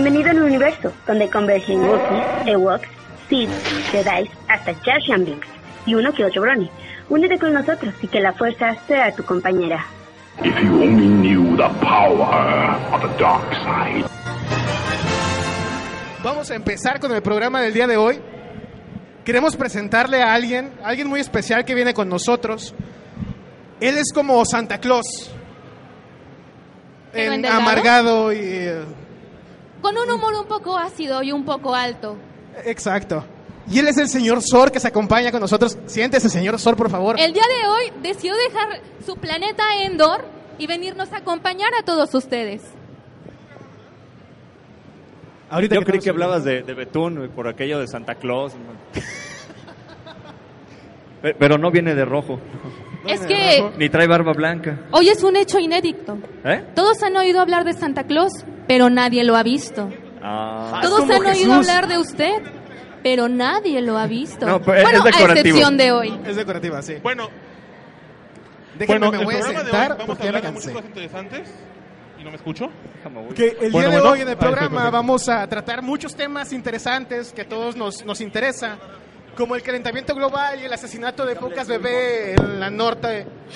Bienvenido al universo, donde convergen Wookiees, Ewoks, Sith, Jedi, hasta Jar Jar Binks y uno que otro Brony. Únete con nosotros y que la fuerza sea tu compañera. If you only knew the power of the dark side. Vamos a empezar con el programa del día de hoy. Queremos presentarle a alguien, alguien muy especial que viene con nosotros. Él es como Santa Claus. En- amargado y... eh, Con un humor un poco ácido y un poco alto. Exacto. Y él es el señor Sor que se acompaña con nosotros. Siéntese, señor Sor, por favor. El día de hoy decidió dejar su planeta Endor y venirnos a acompañar a todos ustedes. Ahorita Yo creí tenemos- que hablabas de, de Betún por aquello de Santa Claus. Pe- Pero no viene de rojo, es que ni trae barba blanca. hoy es un hecho inédito. ¿Eh? Todos han oído hablar de Santa Claus, pero nadie lo ha visto. Ah, Todos han oído Jesús. hablar de usted, pero nadie lo ha visto. No, pero es bueno, a excepción de hoy. Es decorativa, sí. Bueno, Déjenme, bueno me voy a sentar vamos a porque ya me hablar de muchas cansé. cosas interesantes. ¿Y no me escucho? déjame, voy. Que el Bueno, día de bueno. hoy en el programa vamos a tratar muchos temas interesantes que a todos nos, nos interesa, como el calentamiento global y el asesinato de pocas bebés en la norte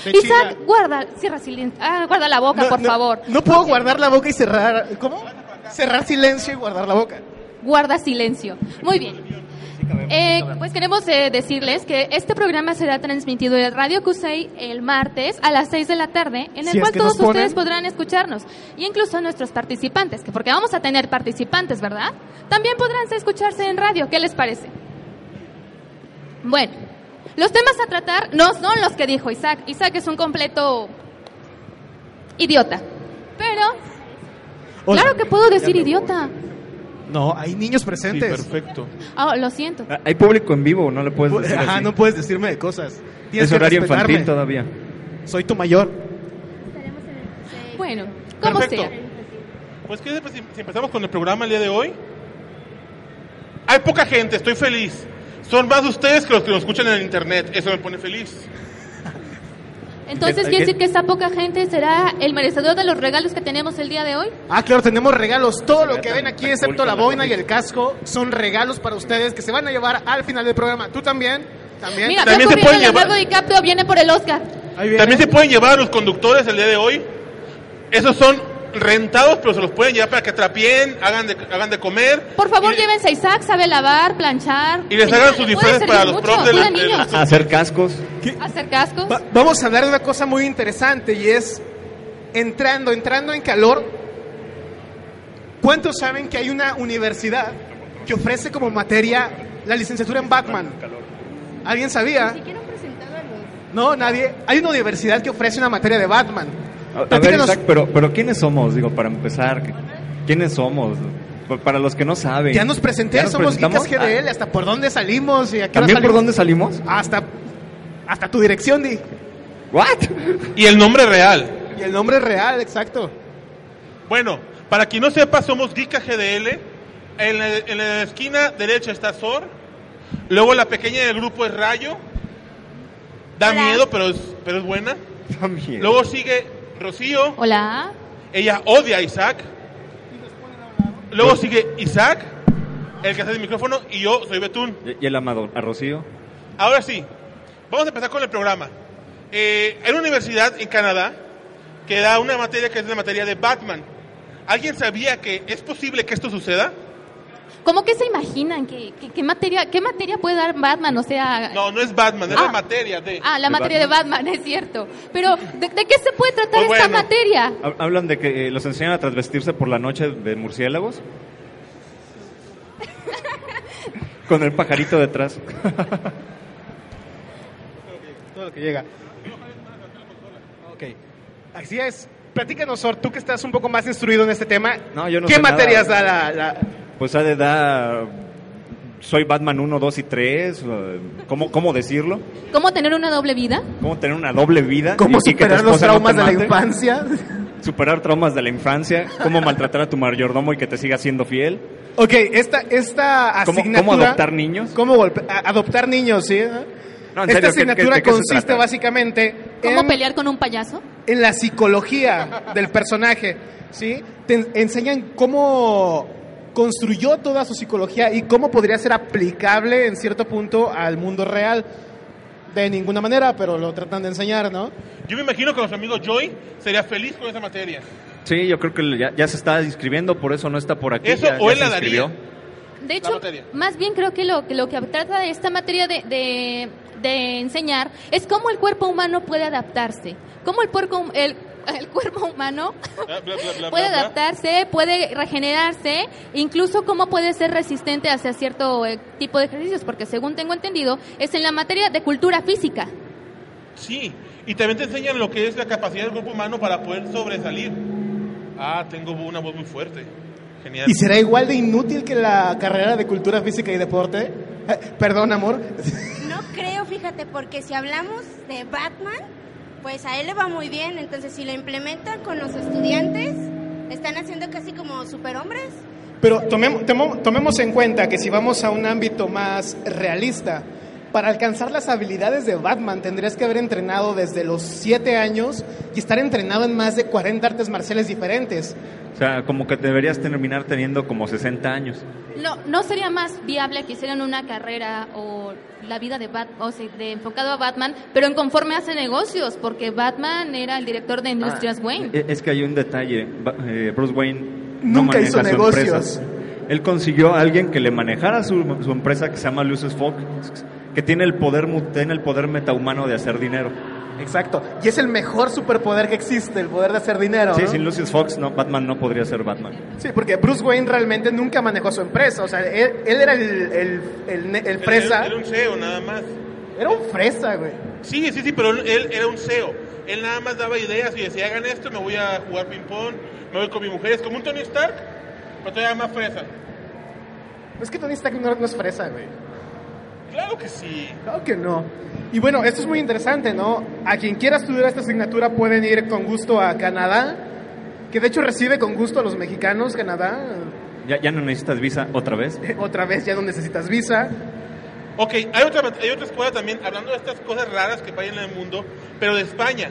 de, China. Isaac, guarda, cierra silencio. Ah, guarda la boca, No, por no, favor. No puedo guardar la boca y cerrar. ¿Cómo? Cerrar silencio y guardar la boca. Guarda silencio. Muy bien. Eh, pues queremos eh, decirles que este programa será transmitido en Radio Cusey el martes a las 6 de la tarde, en el Si es cual que todos ustedes podrán escucharnos, y incluso nuestros participantes, que porque vamos a tener participantes, ¿verdad? También podrán escucharse en radio. ¿Qué les parece? Bueno, los temas a tratar no son los que dijo Isaac. Isaac es un completo idiota. Pero, Hola. claro que puedo decir idiota. No, hay niños Sí, presentes. perfecto. Oh, lo siento. Ah, Hay público en vivo, no le puedes decir Ajá, así. no puedes decirme de cosas. Tienes es que horario respetarme. infantil todavía. Soy tu mayor. Bueno, como Perfecto. sea. Pues, ¿qué si si empezamos con el programa el día de hoy? Hay poca gente, estoy feliz. Son más ustedes que los que nos escuchan en el internet. Eso me pone feliz. Entonces, ¿Qué- ¿quiere decir que esta poca gente será el merecedor de los regalos que tenemos el día de hoy? Ah, claro, tenemos regalos. Todo lo que ven aquí, excepto la boina y el casco, son regalos para ustedes que se van a llevar al final del programa. ¿Tú también? ¿También? Mira, También se pueden Leonardo llevar- DiCaprio viene por el Oscar. Ahí viene. También se pueden llevar a los conductores el día de hoy. Esos son rentados, pero se los pueden llevar para que trapien, hagan de, hagan de comer. Por favor, y, llévense a Isaac, sabe lavar, planchar. Y les hagan sus disfraces para los profs de Hacer cascos. hacer cascos. Va- vamos a hablar de una cosa muy interesante y es entrando, entrando en calor. ¿Cuántos saben que hay una universidad que ofrece como materia la licenciatura en Batman? ¿Alguien sabía? No, nadie. Hay una universidad que ofrece una materia de Batman. A, a ver, Isaac, pero, pero ¿quiénes somos? Digo, para empezar, ¿qué- ¿quiénes somos? Pa- Para los que no saben. Ya nos presenté, ¿Ya nos somos? Geekas GDL, hasta por dónde salimos y a qué ¿También por salimos. dónde salimos? Hasta, hasta tu dirección, Di. ¿What? y el nombre real. Y el nombre real, exacto. Bueno, para quien no sepa, somos Geeka GDL. En la, en la esquina derecha está Sor. Luego la pequeña del grupo es Rayo. Da Hola. miedo, pero es, pero es buena. También. Luego sigue Rocío. Hola. Ella odia a Isaac. Luego sigue Isaac, el que hace el micrófono, y yo soy Betún. ¿Y el amado? ¿A Rocío? Ahora sí, vamos a empezar con el programa. Eh, hay una universidad en Canadá que da una materia que es la materia de Batman. ¿Alguien sabía que es posible que esto suceda? ¿Cómo que se imaginan? ¿Qué, qué, qué materia, ¿Qué materia puede dar Batman? O sea... No, no es Batman, es Ah. la materia de... Ah, la ¿De materia de Batman, es cierto. Pero, ¿de, de qué se puede tratar Pues esta bueno. materia? Hab- ¿Hablan de que eh, los enseñan a transvestirse por la noche de murciélagos? Con el pajarito detrás. Todo lo que llega. Ok. Así es. Platícanos, Sor, tú que estás un poco más instruido en este tema. No, yo no ¿Qué sé nada. materias da la, la- Pues ha de dar... Soy Batman 1, 2 y 3. eh, ¿Cómo, ¿Cómo decirlo? ¿Cómo tener una doble vida? ¿Cómo tener una doble vida? cómo superar los no traumas de la infancia? Superar traumas de la infancia. ¿Cómo maltratar a tu mayordomo y que te siga siendo fiel? Ok, esta, esta ¿Cómo- asignatura... cómo adoptar niños? ¿Cómo golpe- a- adoptar niños, sí? No, en esta serio, ¿qué- asignatura qué- qué consiste básicamente ¿Cómo en, pelear con un payaso? en la psicología del personaje, ¿sí? Te en- enseñan cómo construyó toda su psicología y cómo podría ser aplicable en cierto punto al mundo real. De ninguna manera, pero lo tratan de enseñar, ¿no? Yo me imagino que nuestro amigo Joy sería feliz con esa materia. Sí, yo creo que ya, ya se está inscribiendo, por eso no está por aquí. Eso ya- o ya él se la daría. De hecho, más bien creo que lo, que lo que trata de esta materia de, de, de enseñar es cómo el cuerpo humano puede adaptarse. Cómo el, puerco, el, el cuerpo humano Bla, bla, bla, puede bla, bla. adaptarse, puede regenerarse, incluso cómo puede ser resistente hacia cierto eh, tipo de ejercicios, porque según tengo entendido, es en la materia de cultura física. Sí, y también te enseñan lo que es la capacidad del cuerpo humano para poder sobresalir. Ah, tengo una voz muy fuerte. Genial. ¿Y será igual de inútil que la carrera de cultura física y deporte? Eh, perdón, amor. No creo, fíjate, porque si hablamos de Batman, pues a él le va muy bien. Entonces, si lo implementan con los estudiantes, están haciendo casi como superhombres. Pero tomemos, tomemos en cuenta que si vamos a un ámbito más realista, para alcanzar las habilidades de Batman tendrías que haber entrenado desde los 7 años y estar entrenado en más de 40 artes marciales diferentes. O sea, como que deberías terminar teniendo como 60 años. No, ¿No sería más viable que hicieran una carrera o la vida de Bat o sea, de enfocado a Batman, pero en conforme hace negocios? Porque Batman era el director de Industrias Ah, Wayne. Es que hay un detalle. Eh, Bruce Wayne no Nunca maneja hizo su negocios. empresa. Él consiguió a alguien que le manejara su, su empresa que se llama Lucius Fox, que tiene el poder mu- tiene el poder metahumano de hacer dinero. Exacto. Y es el mejor superpoder que existe, el poder de hacer dinero. Sí, ¿no? sin Lucius Fox, no, Batman no podría ser Batman. Sí, porque Bruce Wayne realmente nunca manejó su empresa. O sea, él, él era el, el, el, el fresa. Era, era un CEO nada más. Era un fresa, güey. Sí, sí, sí, pero él era un CEO. Él nada más daba ideas y decía, hagan esto, me voy a jugar ping-pong, me voy con mi mujer. Es como un Tony Stark, pero todavía más fresa. Es que Tony Stark no, no es fresa, güey. Claro que sí. Claro que no. Y bueno, esto es muy interesante, ¿no? A quien quiera estudiar esta asignatura pueden ir con gusto a Canadá, que de hecho recibe con gusto a los mexicanos, Canadá. Ya, ya no necesitas visa otra vez. Otra vez ya no necesitas visa. Ok, hay otra, hay otra escuela también, hablando de estas cosas raras que pasan en el mundo, pero de España.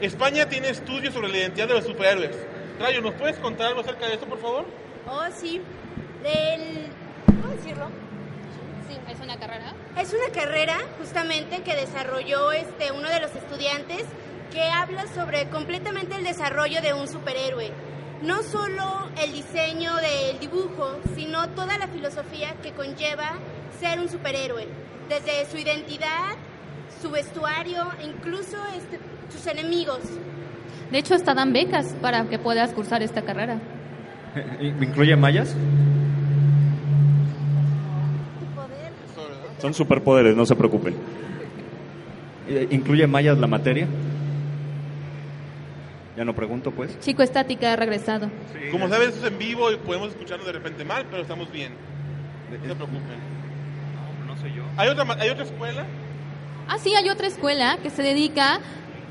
España tiene estudios sobre la identidad de los superhéroes. Rayo, ¿nos puedes contar algo acerca de eso, por favor? Oh, sí. Del... ¿Cómo decirlo? Sí, es una carrera. Es una carrera justamente que desarrolló este uno de los estudiantes que habla sobre completamente el desarrollo de un superhéroe. No solo el diseño del dibujo, sino toda la filosofía que conlleva ser un superhéroe. Desde su identidad, su vestuario, e incluso este, sus enemigos. De hecho, hasta dan becas para que puedas cursar esta carrera. ¿Incluye mayas? Son superpoderes, no se preocupen. Eh, ¿Incluye mayas la materia? Ya no pregunto, pues. Chico Estática ha regresado. Como sabes, esto es en vivo y podemos escucharnos de repente mal, pero estamos bien. No se preocupen. No sé yo. ¿Hay otra, ma- ¿Hay otra escuela? Ah, sí, hay otra escuela que se dedica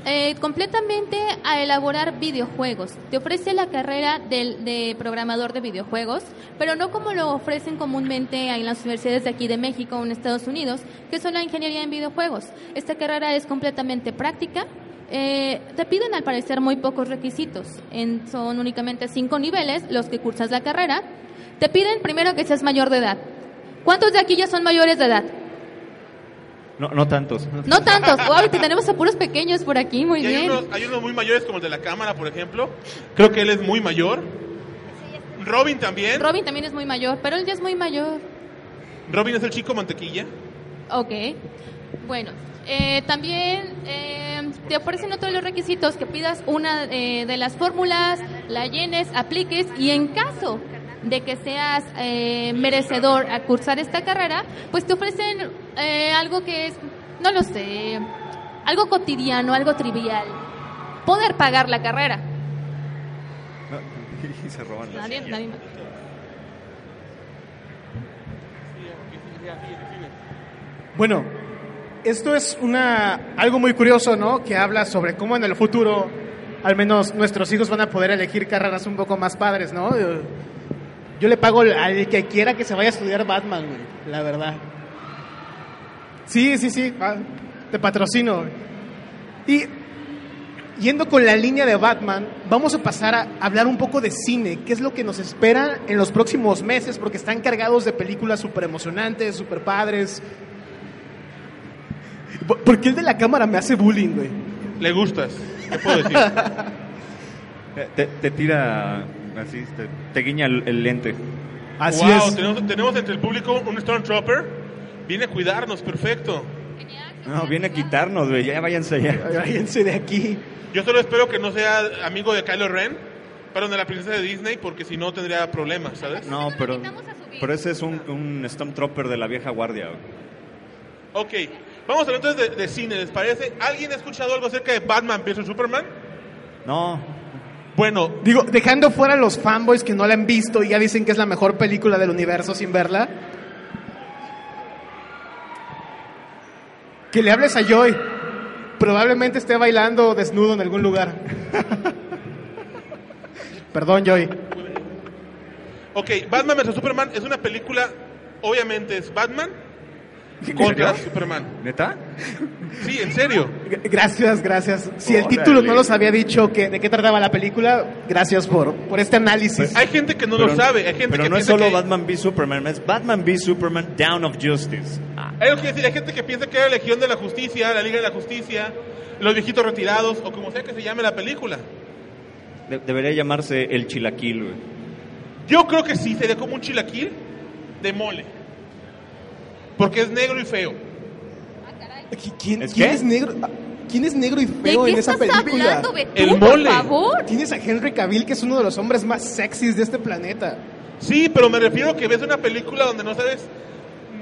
eh, completamente a elaborar videojuegos. Te ofrece la carrera del- de programador de videojuegos, pero no como lo ofrecen comúnmente en las universidades de aquí de México o en Estados Unidos, que son la ingeniería en videojuegos. Esta carrera es completamente práctica. Eh, te piden al parecer muy pocos requisitos. Son únicamente cinco niveles los que cursas la carrera. Te piden primero que seas mayor de edad. ¿Cuántos de aquí ya son mayores de edad? No, no tantos. No tantos. Wow, que tenemos a puros pequeños por aquí, muy Y hay bien. unos, hay unos muy mayores como el de la cámara, por ejemplo. Creo que él es muy mayor. Robin también. Robin también es muy mayor, pero él ya es muy mayor. Robin es el chico mantequilla. Ok. Bueno, eh, también eh, te ofrecen otros los requisitos que pidas una eh, de las fórmulas, la llenes, apliques y en caso de que seas eh, merecedor a cursar esta carrera, pues te ofrecen eh, algo que es, no lo sé, algo cotidiano, algo trivial. Poder pagar la carrera. y se roban Nadie, nadie más. Bueno, esto es una algo muy curioso, ¿no? Que habla sobre cómo en el futuro, al menos nuestros hijos van a poder elegir carreras un poco más padres, ¿no? Yo, le pago al que quiera que se vaya a estudiar Batman, güey, la verdad. Sí, sí, sí, te patrocino. güey. Y yendo con la línea de Batman, vamos a pasar a hablar un poco de cine. ¿Qué es lo que nos espera en los próximos meses? Porque están cargados de películas súper emocionantes, súper padres. ¿Por- ¿Por qué el de la cámara me hace bullying, güey? Le gustas. ¿Qué puedo decir? Te, te tira así, te, te guiña el, el lente. Así wow, es. Tenemos, tenemos entre el público un Stormtrooper. Viene a cuidarnos, perfecto. No, viene a quitarnos, güey. Ya váyanse allá. Váyanse de aquí. Yo solo espero que no sea amigo de Kylo Ren, perdón, de la princesa de Disney, porque si no tendría problemas, ¿sabes? No, pero, pero ese es un, un Stormtrooper de la vieja guardia. güey. Ok, vamos a hablar entonces de, de cine, ¿les parece? ¿Alguien ha escuchado algo acerca de Batman vs. Superman? No, Bueno, Digo, dejando fuera los fanboys que no la han visto y ya dicen que es la mejor película del universo sin verla. Que le hables a Joy. Probablemente esté bailando desnudo en algún lugar. Perdón, Joy. ok, Batman vs. Superman es una película, obviamente es Batman contra serio? Superman. ¿neta? Sí, en serio. Gracias, gracias. Si el Órale. título no los había dicho que, de qué trataba la película, gracias por, por este análisis. Hay gente que no Pero- lo sabe, hay gente Pero que no es piensa solo que... Batman v Superman, es Batman v Superman Down of Justice. Ah, Hay, algo que decir, hay gente que piensa que era la Legión de la Justicia, la Liga de la Justicia, los viejitos retirados, o como sea que se llame la película. de- debería llamarse El Chilaquil, güey. Yo creo que sí, sería como un chilaquil de mole. Porque es negro y feo. ¿Qui- ¿Quién, ¿Es quién es negro? ah, ¿Quién es negro y ¿De feo qué en esa estás película? hablando, Betú, El por mole. favor? Tienes a Henry Cavill, que es uno de los hombres más sexys de este planeta. Sí, pero me refiero que ves una película donde no sabes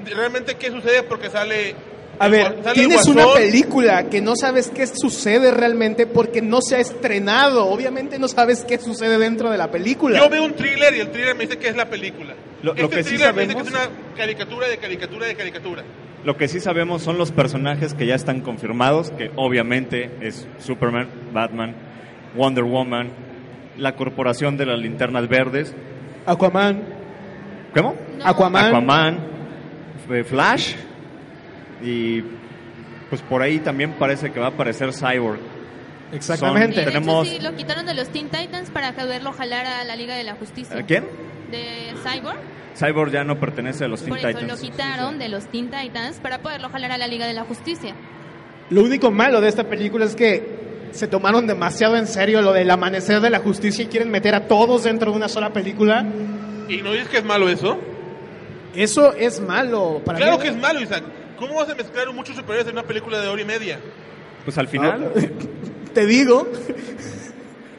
realmente qué sucede porque sale... A ver, tienes una película que no sabes qué sucede realmente porque no se ha estrenado. Obviamente no sabes qué sucede dentro de la película. Yo veo un thriller y el thriller me dice que es la película. Lo- lo este que sí thriller me dice que sabemos- es una caricatura de caricatura de caricatura. Lo que sí sabemos son los personajes que ya están confirmados, que obviamente es Superman, Batman, Wonder Woman, la corporación de las linternas verdes, Aquaman. ¿cómo? No. Aquaman. Aquaman, eh, Flash y pues por ahí también parece que va a aparecer Cyborg. Exactamente. Sí, de Tenemos- hecho, sí, lo quitaron de los Teen Titans para poderlo jalar a la Liga de la Justicia. ¿A quién? De Cyborg. Cyborg ya no pertenece a los Teen Por eso Titans. lo quitaron de los Teen Titans para poderlo jalar a la Liga de la Justicia. Lo único malo de esta película es que se tomaron demasiado en serio lo del amanecer de la justicia y quieren meter a todos dentro de una sola película. ¿Y no dices que es malo eso? Eso es malo. Para claro mí- que es malo, Isaac. ¿Cómo vas a mezclar muchos superhéroes en una película de hora y media? Pues al final Te digo,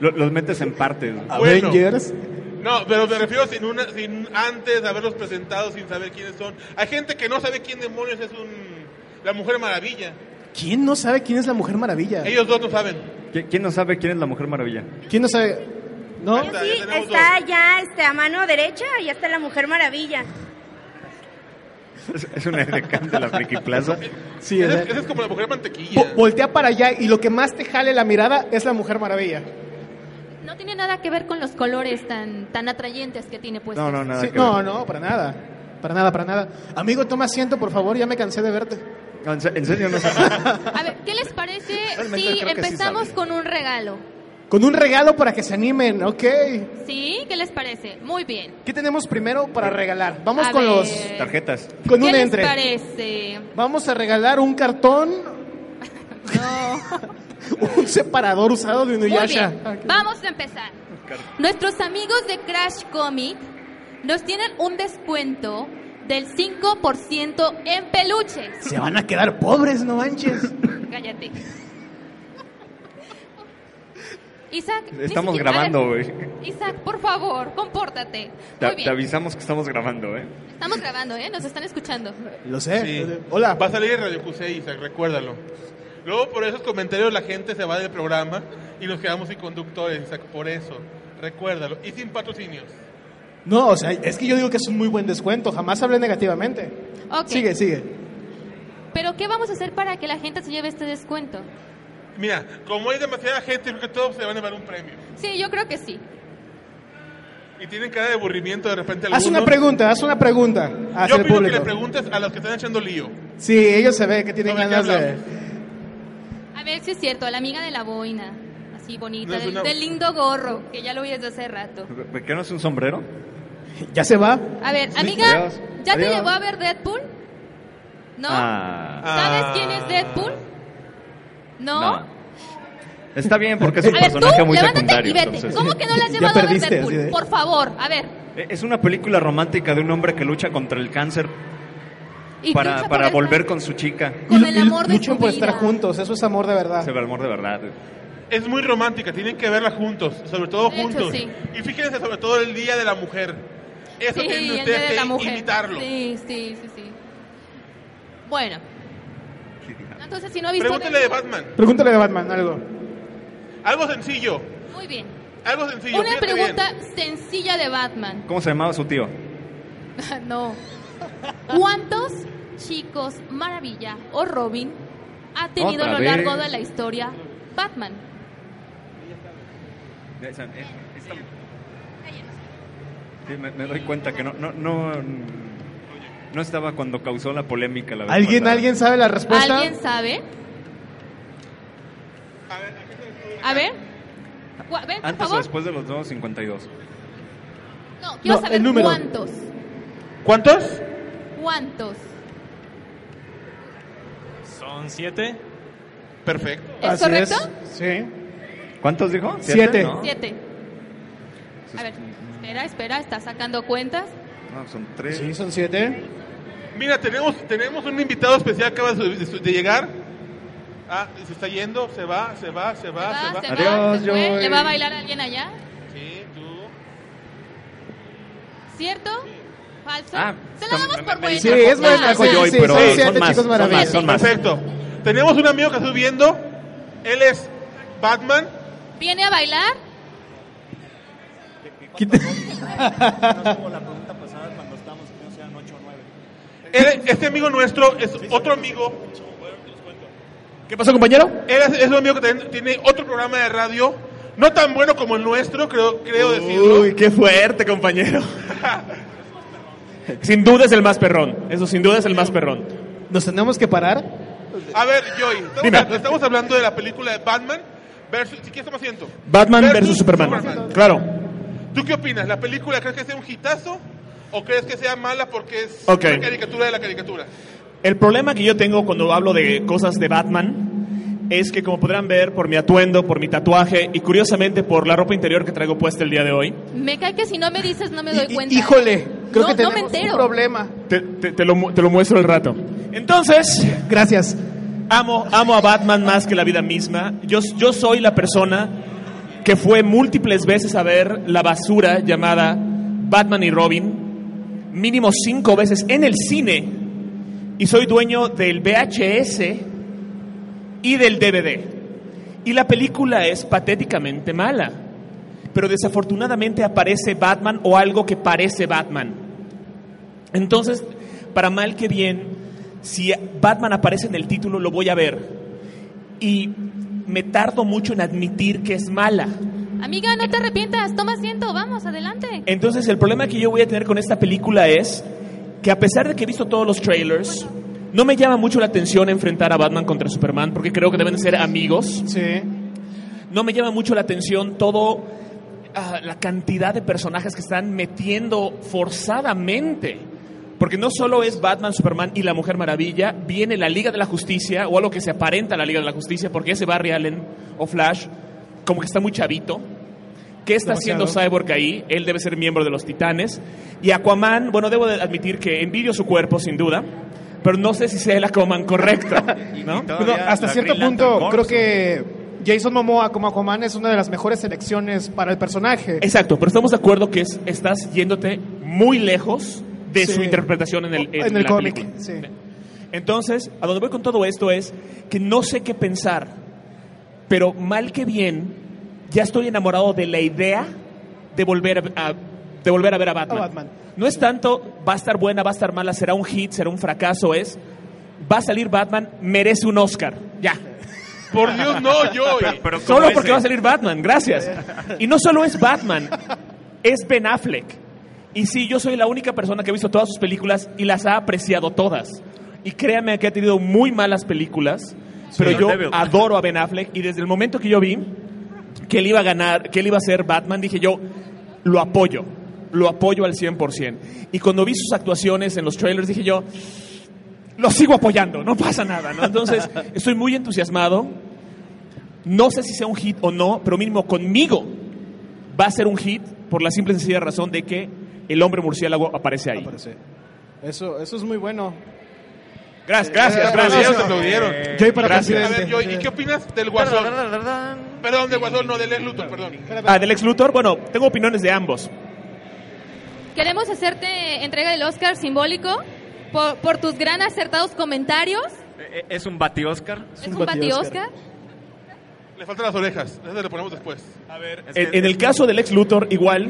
lo- los metes en partes. Ah, Bueno. Avengers. No, pero me refiero sin, una, sin antes de haberlos presentado, sin saber quiénes son. Hay gente que no sabe quién demonios es un, la Mujer Maravilla. ¿Quién no sabe quién es la Mujer Maravilla? Ellos dos no saben. ¿Qui- ¿Quién no sabe quién es la Mujer Maravilla? ¿Quién no sabe? ¿No? Ya Sí, tenemos está ya este, a mano derecha, ya está la Mujer Maravilla. Es, es una edecán de la Friki Plaza. Sí, Esa es- es, esa es como la Mujer Mantequilla. Vo- voltea para allá y lo que más te jale la mirada es la Mujer Maravilla. No tiene nada que ver con los colores tan, tan atrayentes que tiene puestos. No, no, nada Sí, que no, ver. no, para nada. Para nada, para nada. Amigo, toma asiento, por favor, ya me cansé de verte. No, en, se- en serio no sé. A ver, ¿qué les parece Realmente si creo que sí empezamos con un regalo? Con un regalo para que se animen, ok. ¿Sí? ¿Qué les parece? Muy bien. ¿Qué tenemos primero para regalar? Vamos A con ver. los... Tarjetas. Con ¿Qué un les entre. parece? Vamos a regalar un cartón, No. un separador usado de Muy Inuyasha. bien. Vamos a empezar. Nuestros amigos de Crash Comic nos tienen un descuento del 5% en peluches. Se van a quedar pobres, no manches. Cállate. Isaac. Estamos siquiera- grabando, güey. Isaac, por favor, compórtate. Te, Muy te bien. avisamos que estamos grabando, ¿eh? Estamos grabando, ¿eh? Nos están escuchando. Lo sé. Sí. Hola. Va a salir en Radio QC, Isaac, recuérdalo. Luego por esos comentarios la gente se va del programa y nos quedamos sin conductores, Isaac, por eso. Recuérdalo. Y sin patrocinios. No, o sea, es que yo digo que es un muy buen descuento. Jamás hablé negativamente. Ok. Sigue, sigue. Pero, ¿qué vamos a hacer para que la gente se lleve este descuento? Mira, como hay demasiada gente, creo que todos se van a llevar un premio. Sí, yo creo que sí. Y tienen cara de aburrimiento de repente Haz una pregunta, haz una pregunta hacia Yo el pido que le preguntes a los que están echando lío. Sí, ellos se ve que tienen ganas de... A ver si es cierto, a la amiga de la boina. así bonita, del, una- del lindo gorro, que ya lo vi desde hace rato. ¿Qué no es un sombrero? ¿Ya se va? A ver, Sí, amiga, adiós. ¿ya te llevó a ver Deadpool? ¿No? Ah, ¿Sabes Ah. quién es Deadpool? ¿No? no. Está bien porque es un A ver, tú, personaje muy levántate secundario. y vete. entonces. ¿Cómo que no la has llevado a así de- Por favor, a ver. Eh, Es una película romántica de un hombre que lucha contra el cáncer Y para, para el- volver con su chica. Con Y- el amor de luchan por estar juntos, eso es amor de verdad. Ese amor de verdad. Es muy romántica, tienen que verla juntos, sobre todo De hecho, juntos. sí. Y fíjense sobre todo el Día de la Mujer. Eso Sí, tienen el ustedes que imitarlo. Sí, sí, sí, sí. Bueno. Entonces, si no ha visto... Pregúntale de Batman. Pregúntale de Batman algo. Algo sencillo, Muy bien. algo sencillo. Una fíjate pregunta bien. sencilla de Batman. ¿Cómo se llamaba su tío? no. ¿Cuántos chicos Maravilla o Robin ha tenido a lo largo vez. de la historia Batman? Sí, me, me doy cuenta que no, no, no, no estaba cuando causó la polémica la vez ¿Alguien, pasada. ¿Alguien sabe la respuesta? ¿Alguien sabe? A ver. Ven, por Antes o favor. después de los nuevos 52. No, quiero No, saber el número. cuántos. ¿Cuántos? ¿Cuántos? Son siete. Perfecto. ¿Es Así correcto? Sí. ¿Cuántos dijo? Siete. ¿No? Siete. A ver, espera, espera, está sacando cuentas. No, son tres. Sí, son siete. Mira, tenemos, tenemos un invitado especial que acaba de, de- de llegar. Ah, se está yendo, se va, se va, se va, Se se va. va, se Adiós, va, se fue. Joey. ¿Le va a bailar alguien allá? Sí, tú. ¿Cierto? ¿Falso? Ah, Se lo damos por me buena. Sí, es buena. sí, Joey, sí, pero sí, son siete más, chicos son más, maravilla. son más. Perfecto. Tenemos un amigo que está subiendo. Él es Batman. ¿Viene a bailar? Él- este amigo nuestro es otro amigo. ¿Qué pasó, compañero? Él es, es un amigo que también tiene otro programa de radio. No tan bueno como el nuestro, creo, creo decirlo. Uy, qué fuerte, compañero. sin duda es el más perrón. Eso sin duda es el más perrón. ¿Nos tenemos que parar? A ver, Joey, estamos, estamos hablando de la película de Batman versus... ¿sí, ¿Qué estamos haciendo? Batman versus, Superman. Claro. ¿Tú qué opinas? ¿La película crees que sea un hitazo o crees que sea mala porque es Ok. una caricatura de la caricatura? El problema que yo tengo cuando hablo de cosas de Batman es que como podrán ver por mi atuendo, por mi tatuaje y curiosamente por la ropa interior que traigo puesta el día de hoy, Me cae que si no me dices no me doy cuenta. Híjole, creo No, que no me tenemos un entero. problema. te, te- te lo, te lo muestro al rato. Entonces, Gracias. amo, amo a Batman más que la vida misma. Yo, yo soy la persona que fue múltiples veces a ver la basura llamada Batman y Robin, mínimo cinco veces en el cine, y soy dueño del VHS y del DVD. Y la película es patéticamente mala, pero desafortunadamente aparece Batman o algo que parece Batman. Entonces, para mal que bien, si Batman aparece en el título, lo voy a ver. Y me tardo mucho en admitir que es mala. Amiga, no te arrepientas, toma asiento, vamos, adelante. Entonces, el problema que yo voy a tener con esta película es que a pesar de que he visto todos los trailers, no me llama mucho la atención enfrentar a Batman contra Superman, porque creo que deben de ser amigos. Sí. No me llama mucho la atención todo ah, la cantidad de personajes que están metiendo forzadamente. Porque no solo es Batman, Superman y la Mujer Maravilla, viene la Liga de la Justicia, o algo que se aparenta a la Liga de la Justicia, porque ese Barry Allen o Flash, como que está muy chavito. ¿Qué está haciendo Demasiado. Cyborg ahí? Él debe ser miembro de los Titanes. Y Aquaman, bueno, debo de admitir que envidio su cuerpo, sin duda, pero no sé si sea el Aquaman correcto. ¿no? Hasta cierto Green punto, Lantern creo Corps. que Jason Momoa como Aquaman es una de las mejores selecciones para el personaje. Exacto, pero estamos de acuerdo que es- estás yéndote muy lejos de Sí. su interpretación en el, en En el la cómic, película. sí. Entonces, a donde voy con todo esto es que no sé qué pensar, pero mal que bien, ya estoy enamorado de la idea de volver a, de volver a ver a Batman. A Batman. No es tanto, va a estar buena, va a estar mala, será un hit, será un fracaso, es, va a salir Batman, merece un Oscar, ya. Por Dios, no, Joey. Pero como Solo ese. porque va a salir Batman, gracias. Y no solo es Batman, es Ben Affleck. Y sí, yo soy la única persona que ha visto todas sus películas y las ha apreciado todas. Y créanme que ha tenido muy malas películas, pero yo Devil. adoro a Ben Affleck y desde el momento que yo vi que él iba a ganar, que él iba a ser Batman, dije yo, lo apoyo, lo apoyo al 100%. Y cuando vi sus actuaciones en los trailers, dije yo, lo sigo apoyando, no pasa nada, ¿no? Entonces, estoy muy entusiasmado. No sé si sea un hit o no, pero mínimo conmigo va a ser un hit por la simple y sencilla razón de que el hombre murciélago aparece ahí. Aparece. Eso, eso es muy bueno. Gracias, gracias, Eh, gracias. se aplaudieron. Joy para Gracias. A ver, Joy, ¿y qué opinas del Guasón? Perdón, del Guasón, no, del Lex Luthor, perdón. Ah, del ex Luthor, bueno, tengo opiniones de ambos. Queremos hacerte entrega del Oscar simbólico por, por tus gran acertados comentarios. Eh, ¿Es un bati Oscar? Es un un bati. Oscar. Le faltan las orejas, eso le ponemos después. A ver, En, en el caso del ex Luthor, igual,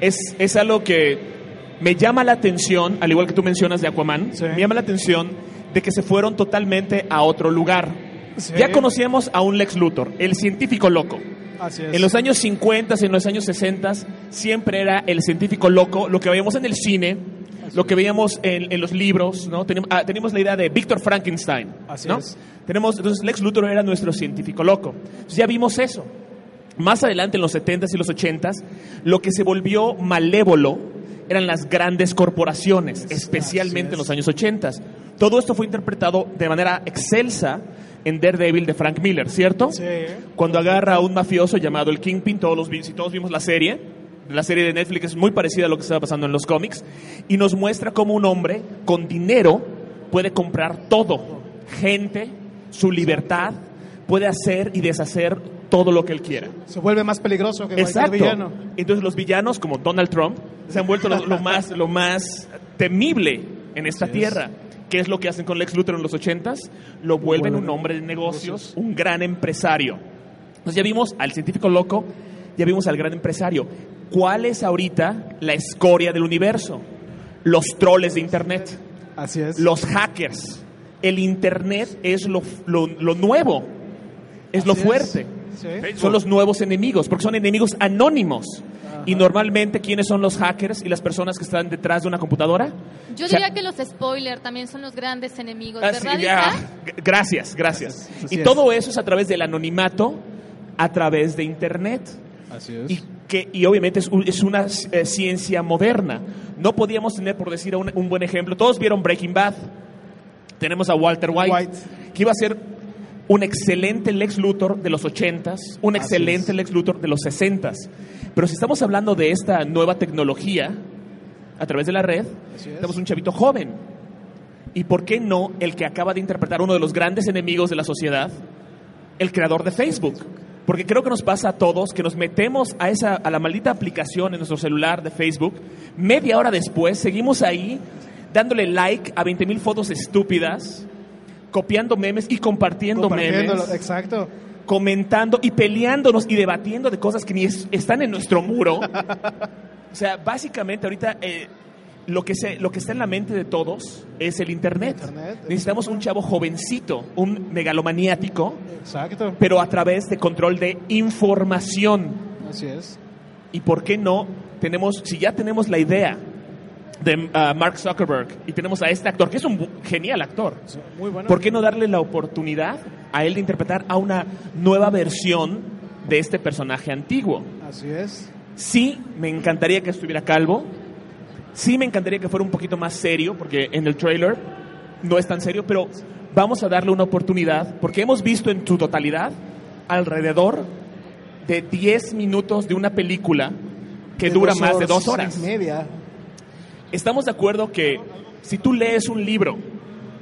es, es algo que me llama la atención, al igual que tú mencionas de Aquaman, Sí. me llama la atención de que se fueron totalmente a otro lugar. Sí. Ya conocíamos a un Lex Luthor, el científico loco. Así es. En los años 50, en los años 60, siempre era el científico loco, lo que veíamos en el cine, lo que veíamos en, en los libros, ¿no? Tenemos, ah, tenemos la idea de Víctor Frankenstein, Así ¿no? es. Tenemos, entonces Lex Luthor era nuestro científico loco. Entonces, ya vimos eso. Más adelante, en los 70s y los 80s, lo que se volvió malévolo eran las grandes corporaciones, especialmente en los años 80s. Todo esto fue interpretado de manera excelsa en Daredevil de Frank Miller, ¿cierto? Sí. Cuando agarra a un mafioso llamado el Kingpin, todos los si todos vimos la serie, la serie de Netflix es muy parecida a lo que estaba pasando en los cómics, y nos muestra cómo un hombre con dinero puede comprar todo, gente, su libertad, puede hacer y deshacer todo lo que él quiera. Se vuelve más peligroso que cualquier Exacto. villano. Entonces los villanos como Donald Trump se han vuelto lo, lo más, lo más temible en esta Así es. tierra. ¿Qué es lo que hacen con Lex Luthor en los ochentas? Lo vuelven un hombre de negocios, un gran empresario. Entonces ya vimos al científico loco, ya vimos al gran empresario. ¿Cuál es ahorita la escoria del universo? Los troles de Internet, Así es. los hackers. El Internet es lo, lo- lo nuevo, es lo Así es. Sí. Son los nuevos enemigos, porque son enemigos anónimos. Y normalmente, ¿quiénes son los hackers y las personas que están detrás de una computadora? Yo O sea, diría que los spoilers también son los grandes enemigos, ah, ¿verdad, Gracias, gracias. Así Y es. todo eso es a través del anonimato, a través de Internet. Así es. Y, que, y obviamente es, un- es una eh, ciencia moderna. No podíamos tener, por decir un, un buen ejemplo, todos vieron Breaking Bad. Tenemos a Walter White, White. que iba a ser un excelente Lex Luthor de los 80s, un Así excelente es. Lex Luthor de los 60s. Pero si estamos hablando de esta nueva tecnología a través de la red, es. tenemos un chavito joven. ¿Y por qué no el que acaba de interpretar uno de los grandes enemigos de la sociedad, el creador de Facebook? Porque creo que nos pasa a todos que nos metemos a, esa, a la maldita aplicación en nuestro celular de Facebook, media hora después seguimos ahí dándole like a 20 mil fotos estúpidas, copiando memes y compartiendo, memes, Exacto. comentando y peleándonos y debatiendo de cosas que ni es- están en nuestro muro. O sea, básicamente ahorita eh, lo, que se, lo que está en la mente de todos es el Internet. Internet, Necesitamos un chavo jovencito, un megalomaniático, Exacto. pero a través de control de información. Así es. ¿Y por qué no tenemos, si ya tenemos la idea de ah, Mark Zuckerberg y tenemos a este actor, que es un genial actor, Muy bueno. ¿por qué no darle la oportunidad a él de interpretar a una nueva versión de este personaje antiguo? Así es. Sí, me encantaría que estuviera calvo. Sí, me encantaría que fuera un poquito más serio, porque en el trailer no es tan serio, pero vamos a darle una oportunidad, porque hemos visto en su totalidad alrededor de 10 minutos de una película que De dura más de dos horas. y media. Estamos de acuerdo que si tú lees un libro,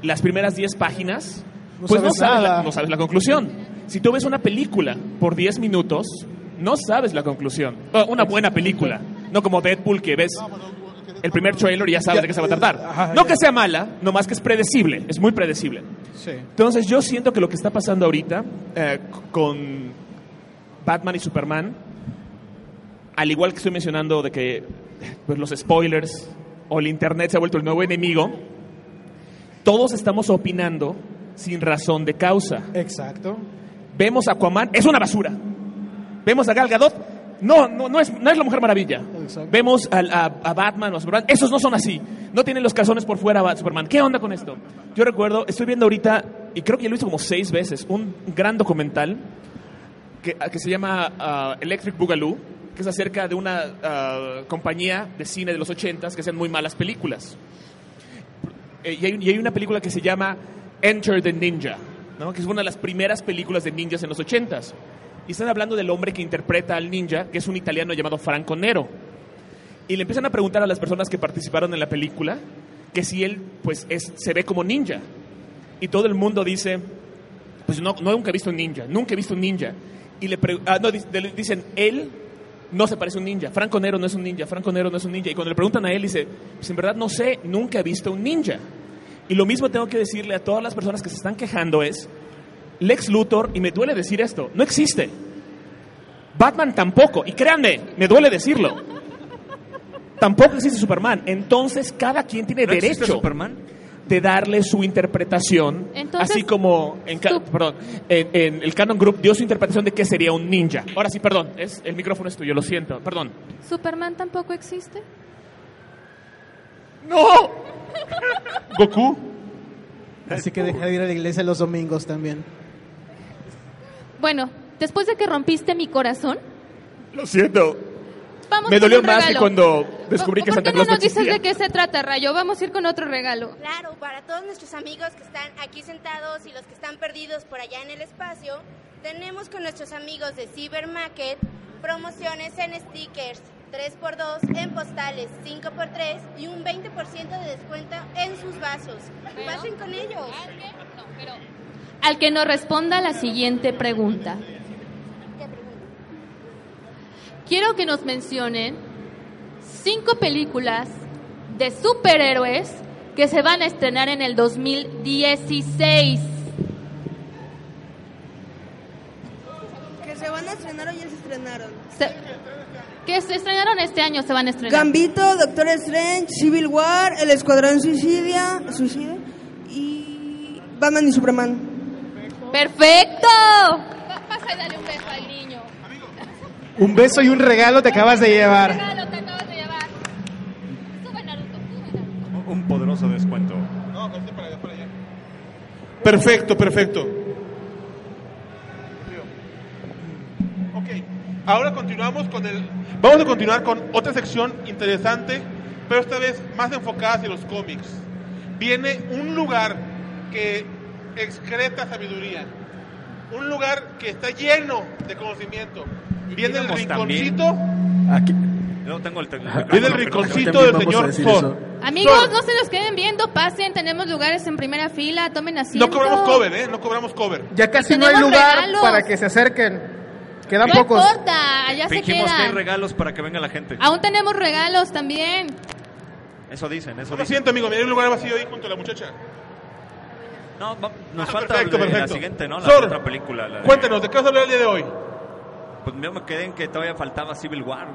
las primeras 10 páginas, No pues no sabes sabes, la, no sabes la conclusión. Si tú ves una película por 10 minutos, no sabes la conclusión. Una buena película, no como Deadpool que ves el primer trailer y ya sabes de qué se va a eh, tratar. no que sea mala, nomás que es predecible, es muy predecible. Sí. Entonces yo siento que lo que está pasando ahorita eh, con Batman y Superman, al igual que estoy mencionando de que pues, los spoilers o el Internet se ha vuelto el nuevo enemigo, todos estamos opinando sin razón de causa. Exacto. Vemos a Aquaman, es una basura. Vemos a Gal Gadot, no, no, no, es, no es la Mujer Maravilla. Exacto. Vemos a, a Batman o a Superman, esos no son así. No tienen los calzones por fuera Bat- Superman. ¿Qué onda con esto? Yo recuerdo, estoy viendo ahorita, y creo que ya lo hice como seis veces, un gran documental que, que se llama ah, Electric Boogaloo, que es acerca de una ah, compañía de cine de los 80s que hacen muy malas películas. Eh, y, hay, y hay una película que se llama Enter the Ninja, ¿no? que es una de las primeras películas de ninjas en los 80s. Y están hablando del hombre que interpreta al ninja, que es un italiano llamado Franco Nero. Y le empiezan a preguntar a las personas que participaron en la película que si él pues es, se ve como ninja. Y todo el mundo dice, pues no, no nunca he visto un ninja, nunca he visto un ninja. Y le, ah, no, dicen, él no se parece a un ninja, Franco Nero no es un ninja, Franco Nero no es un ninja. Y cuando le preguntan a él, dice, pues en verdad no sé, nunca he visto un ninja. Y lo mismo tengo que decirle a todas las personas que se están quejando es, Lex Luthor, y me duele decir esto, no existe. Batman tampoco, y créanme, me duele decirlo. Tampoco existe Superman. Entonces cada quien tiene ¿No existe derecho Superman? De darle su interpretación, Entonces, así como en, ca- tú- perdón, en, en el Canon Group dio su interpretación de qué sería un ninja. Ahora sí, perdón, es, el micrófono es tuyo, lo siento, perdón. ¿Superman tampoco existe? ¡No! Goku. Así que deja de ir a la iglesia los domingos también. Bueno, después de que rompiste mi corazón, Lo siento. vamos Me dolió más que cuando descubrí ¿Por- que Santa ¿Por qué no Claus no nos dices de qué se trata, Rayo? Vamos a ir con otro regalo. Claro, para todos nuestros amigos que están aquí sentados y los que están perdidos por allá en el espacio, tenemos con nuestros amigos de Cyber Market promociones en stickers 3x2, en postales 5x3 y un 20% de descuento en sus vasos. Pasen con ellos. Al que nos responda la siguiente pregunta. Quiero que nos mencionen cinco películas de superhéroes que se van a estrenar en el 2016. Que se van a estrenar o ya se estrenaron. Se- que se estrenaron este año, se van a estrenar. Gambito, Doctor Strange, Civil War, El Escuadrón Suicidia, Suicida y Batman y Superman. ¡Perfecto! Pa- Pasa y dale un beso al niño. Un beso y un regalo te acabas de llevar. Regalo te acabas de llevar. Sube Naruto, sube Naruto. Un poderoso descuento. No, para allá, para allá. Perfecto, perfecto. Ok, ahora continuamos con el... Vamos a continuar con otra sección interesante, pero esta vez más enfocada hacia los cómics. Viene un lugar que excreta sabiduría. Un lugar que está lleno de conocimiento. Viene el también. rinconcito, Aquí. Yo tengo el viene el rinconcito del señor eso. Amigos, no se los queden viendo, pasen, tenemos lugares en primera fila, tomen asiento. No cobramos cover, ¿eh? No cobramos cover. Ya casi no hay lugar regalos. para que se acerquen. Quedan No pocos. importa, allá se Fingimos que hay quedan. regalos para que venga la gente. Aún tenemos regalos también. Eso dicen, eso Lo dicen. siento, amigo, mira, hay un lugar vacío ahí junto a la muchacha. No, va- nos Ah, falta perfecto, el la siguiente, ¿no? La Sor, otra película. la de- Cuéntanos, ¿de qué vas a hablar el día de hoy? Pues yo me quedé en que todavía faltaba Civil War.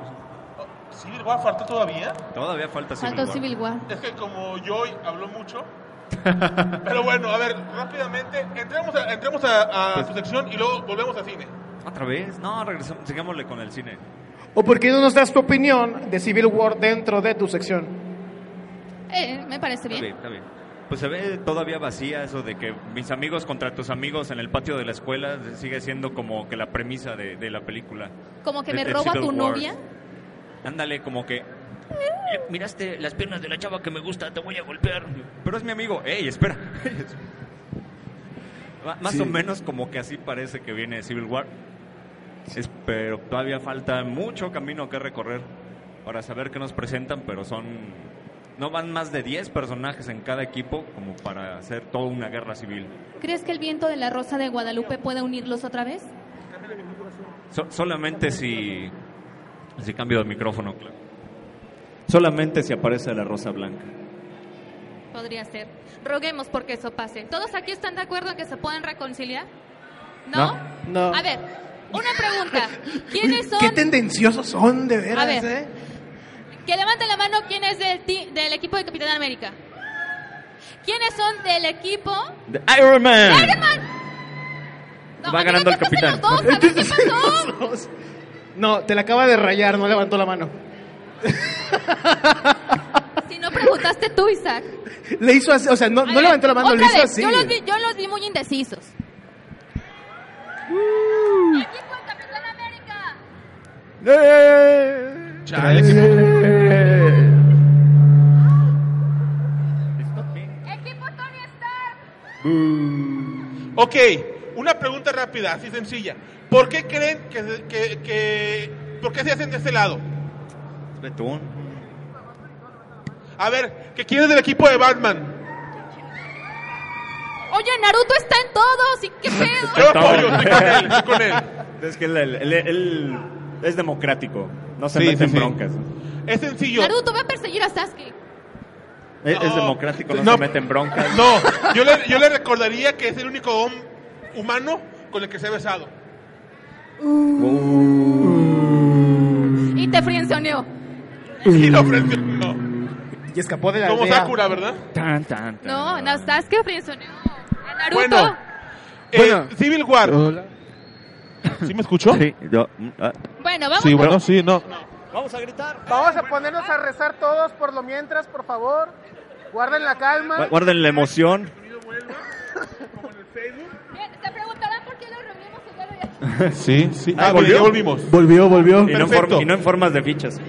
¿Civil War falta todavía? Todavía falta Civil Faltó War. Civil War. Es que como yo hoy hablo mucho. Pero bueno, a ver, rápidamente, entremos a, entremos a, a su sección y luego volvemos a cine. ¿Otra vez? No, regresamos, sigámosle con el cine. ¿O por qué no nos das tu opinión de Civil War dentro de tu sección? Eh, me parece Está bien. bien, está bien. Pues se ve todavía vacía eso de que mis amigos contra tus amigos en el patio de la escuela sigue siendo como que la premisa de, de la película. Como que De- me roba tu War. novia. Ándale, como que... "Eh, Miraste las piernas de la chava que me gusta, te voy a golpear. Pero es mi amigo. ¡Ey, espera! Más Sí. o menos como que así parece que viene Civil War. Es- pero todavía falta mucho camino que recorrer para saber qué nos presentan, pero son... No van más de 10 personajes en cada equipo como para hacer toda una guerra civil. ¿Crees que el viento de la Rosa de Guadalupe pueda unirlos otra vez? So- solamente si... Si cambio de micrófono, claro. Solamente si aparece la rosa blanca. Podría ser. Roguemos porque eso pase. ¿Todos aquí están de acuerdo en que se pueden reconciliar? No. No. A ver, una pregunta. ¿Quiénes son? Qué tendenciosos son, de veras, A ver. ¿eh? Que levanten la mano quién es del, ti- del equipo de Capitán América. ¿Quiénes son del equipo? The Iron Man. ¡Iron Man! No, Va ganando el capitán. los dos, a ver qué pasó. No, te la acaba de rayar, no levantó la mano. Si no preguntaste tú, Isaac. Le hizo así, o sea, no, A no ver, levantó la mano, le otra hizo vez, así. Yo los, vi, yo los vi muy indecisos. Uh. Equipo de Capitán Chale, qué- Ok, una pregunta rápida, así sencilla. ¿Por qué creen que, se- que, que- ¿Por qué se hacen de este lado? Betún. A ver, ¿qué quién es del equipo de Batman? Oye, Naruto está en todos. ¿Y qué pedo? Yo apoyo, estoy con él, estoy con él. Es que él, él- él- él es democrático, no se Sí, mete sí, en sí. broncas. Es sencillo. Naruto va a perseguir a Sasuke. Es, democrático, no, No. se mete en broncas. No, yo le, yo le recordaría que es el único hom- humano con el que se ha besado. Y te frienzoneó. Y lo presionó. Y escapó de la Como aldea. Sakura, ¿verdad? Tan, tan, tan. No, no, Sasuke frienzoneó a Naruto. Bueno, eh, Bueno. Civil War. ¿Sí me escuchó? Sí, yo, ah. Bueno, vamos. Sí, bueno, sí, no. Vamos a gritar. Vamos a ponernos a rezar todos por lo mientras, por favor. Guarden la calma. Gu- Guarden la emoción. Bien, Se preguntarán por qué nos reunimos el. Sí, sí. Ah, Ah, ¿volvió? ya volvimos. Volvió, volvió. Y no, en Perfecto. y no en formas de fichas.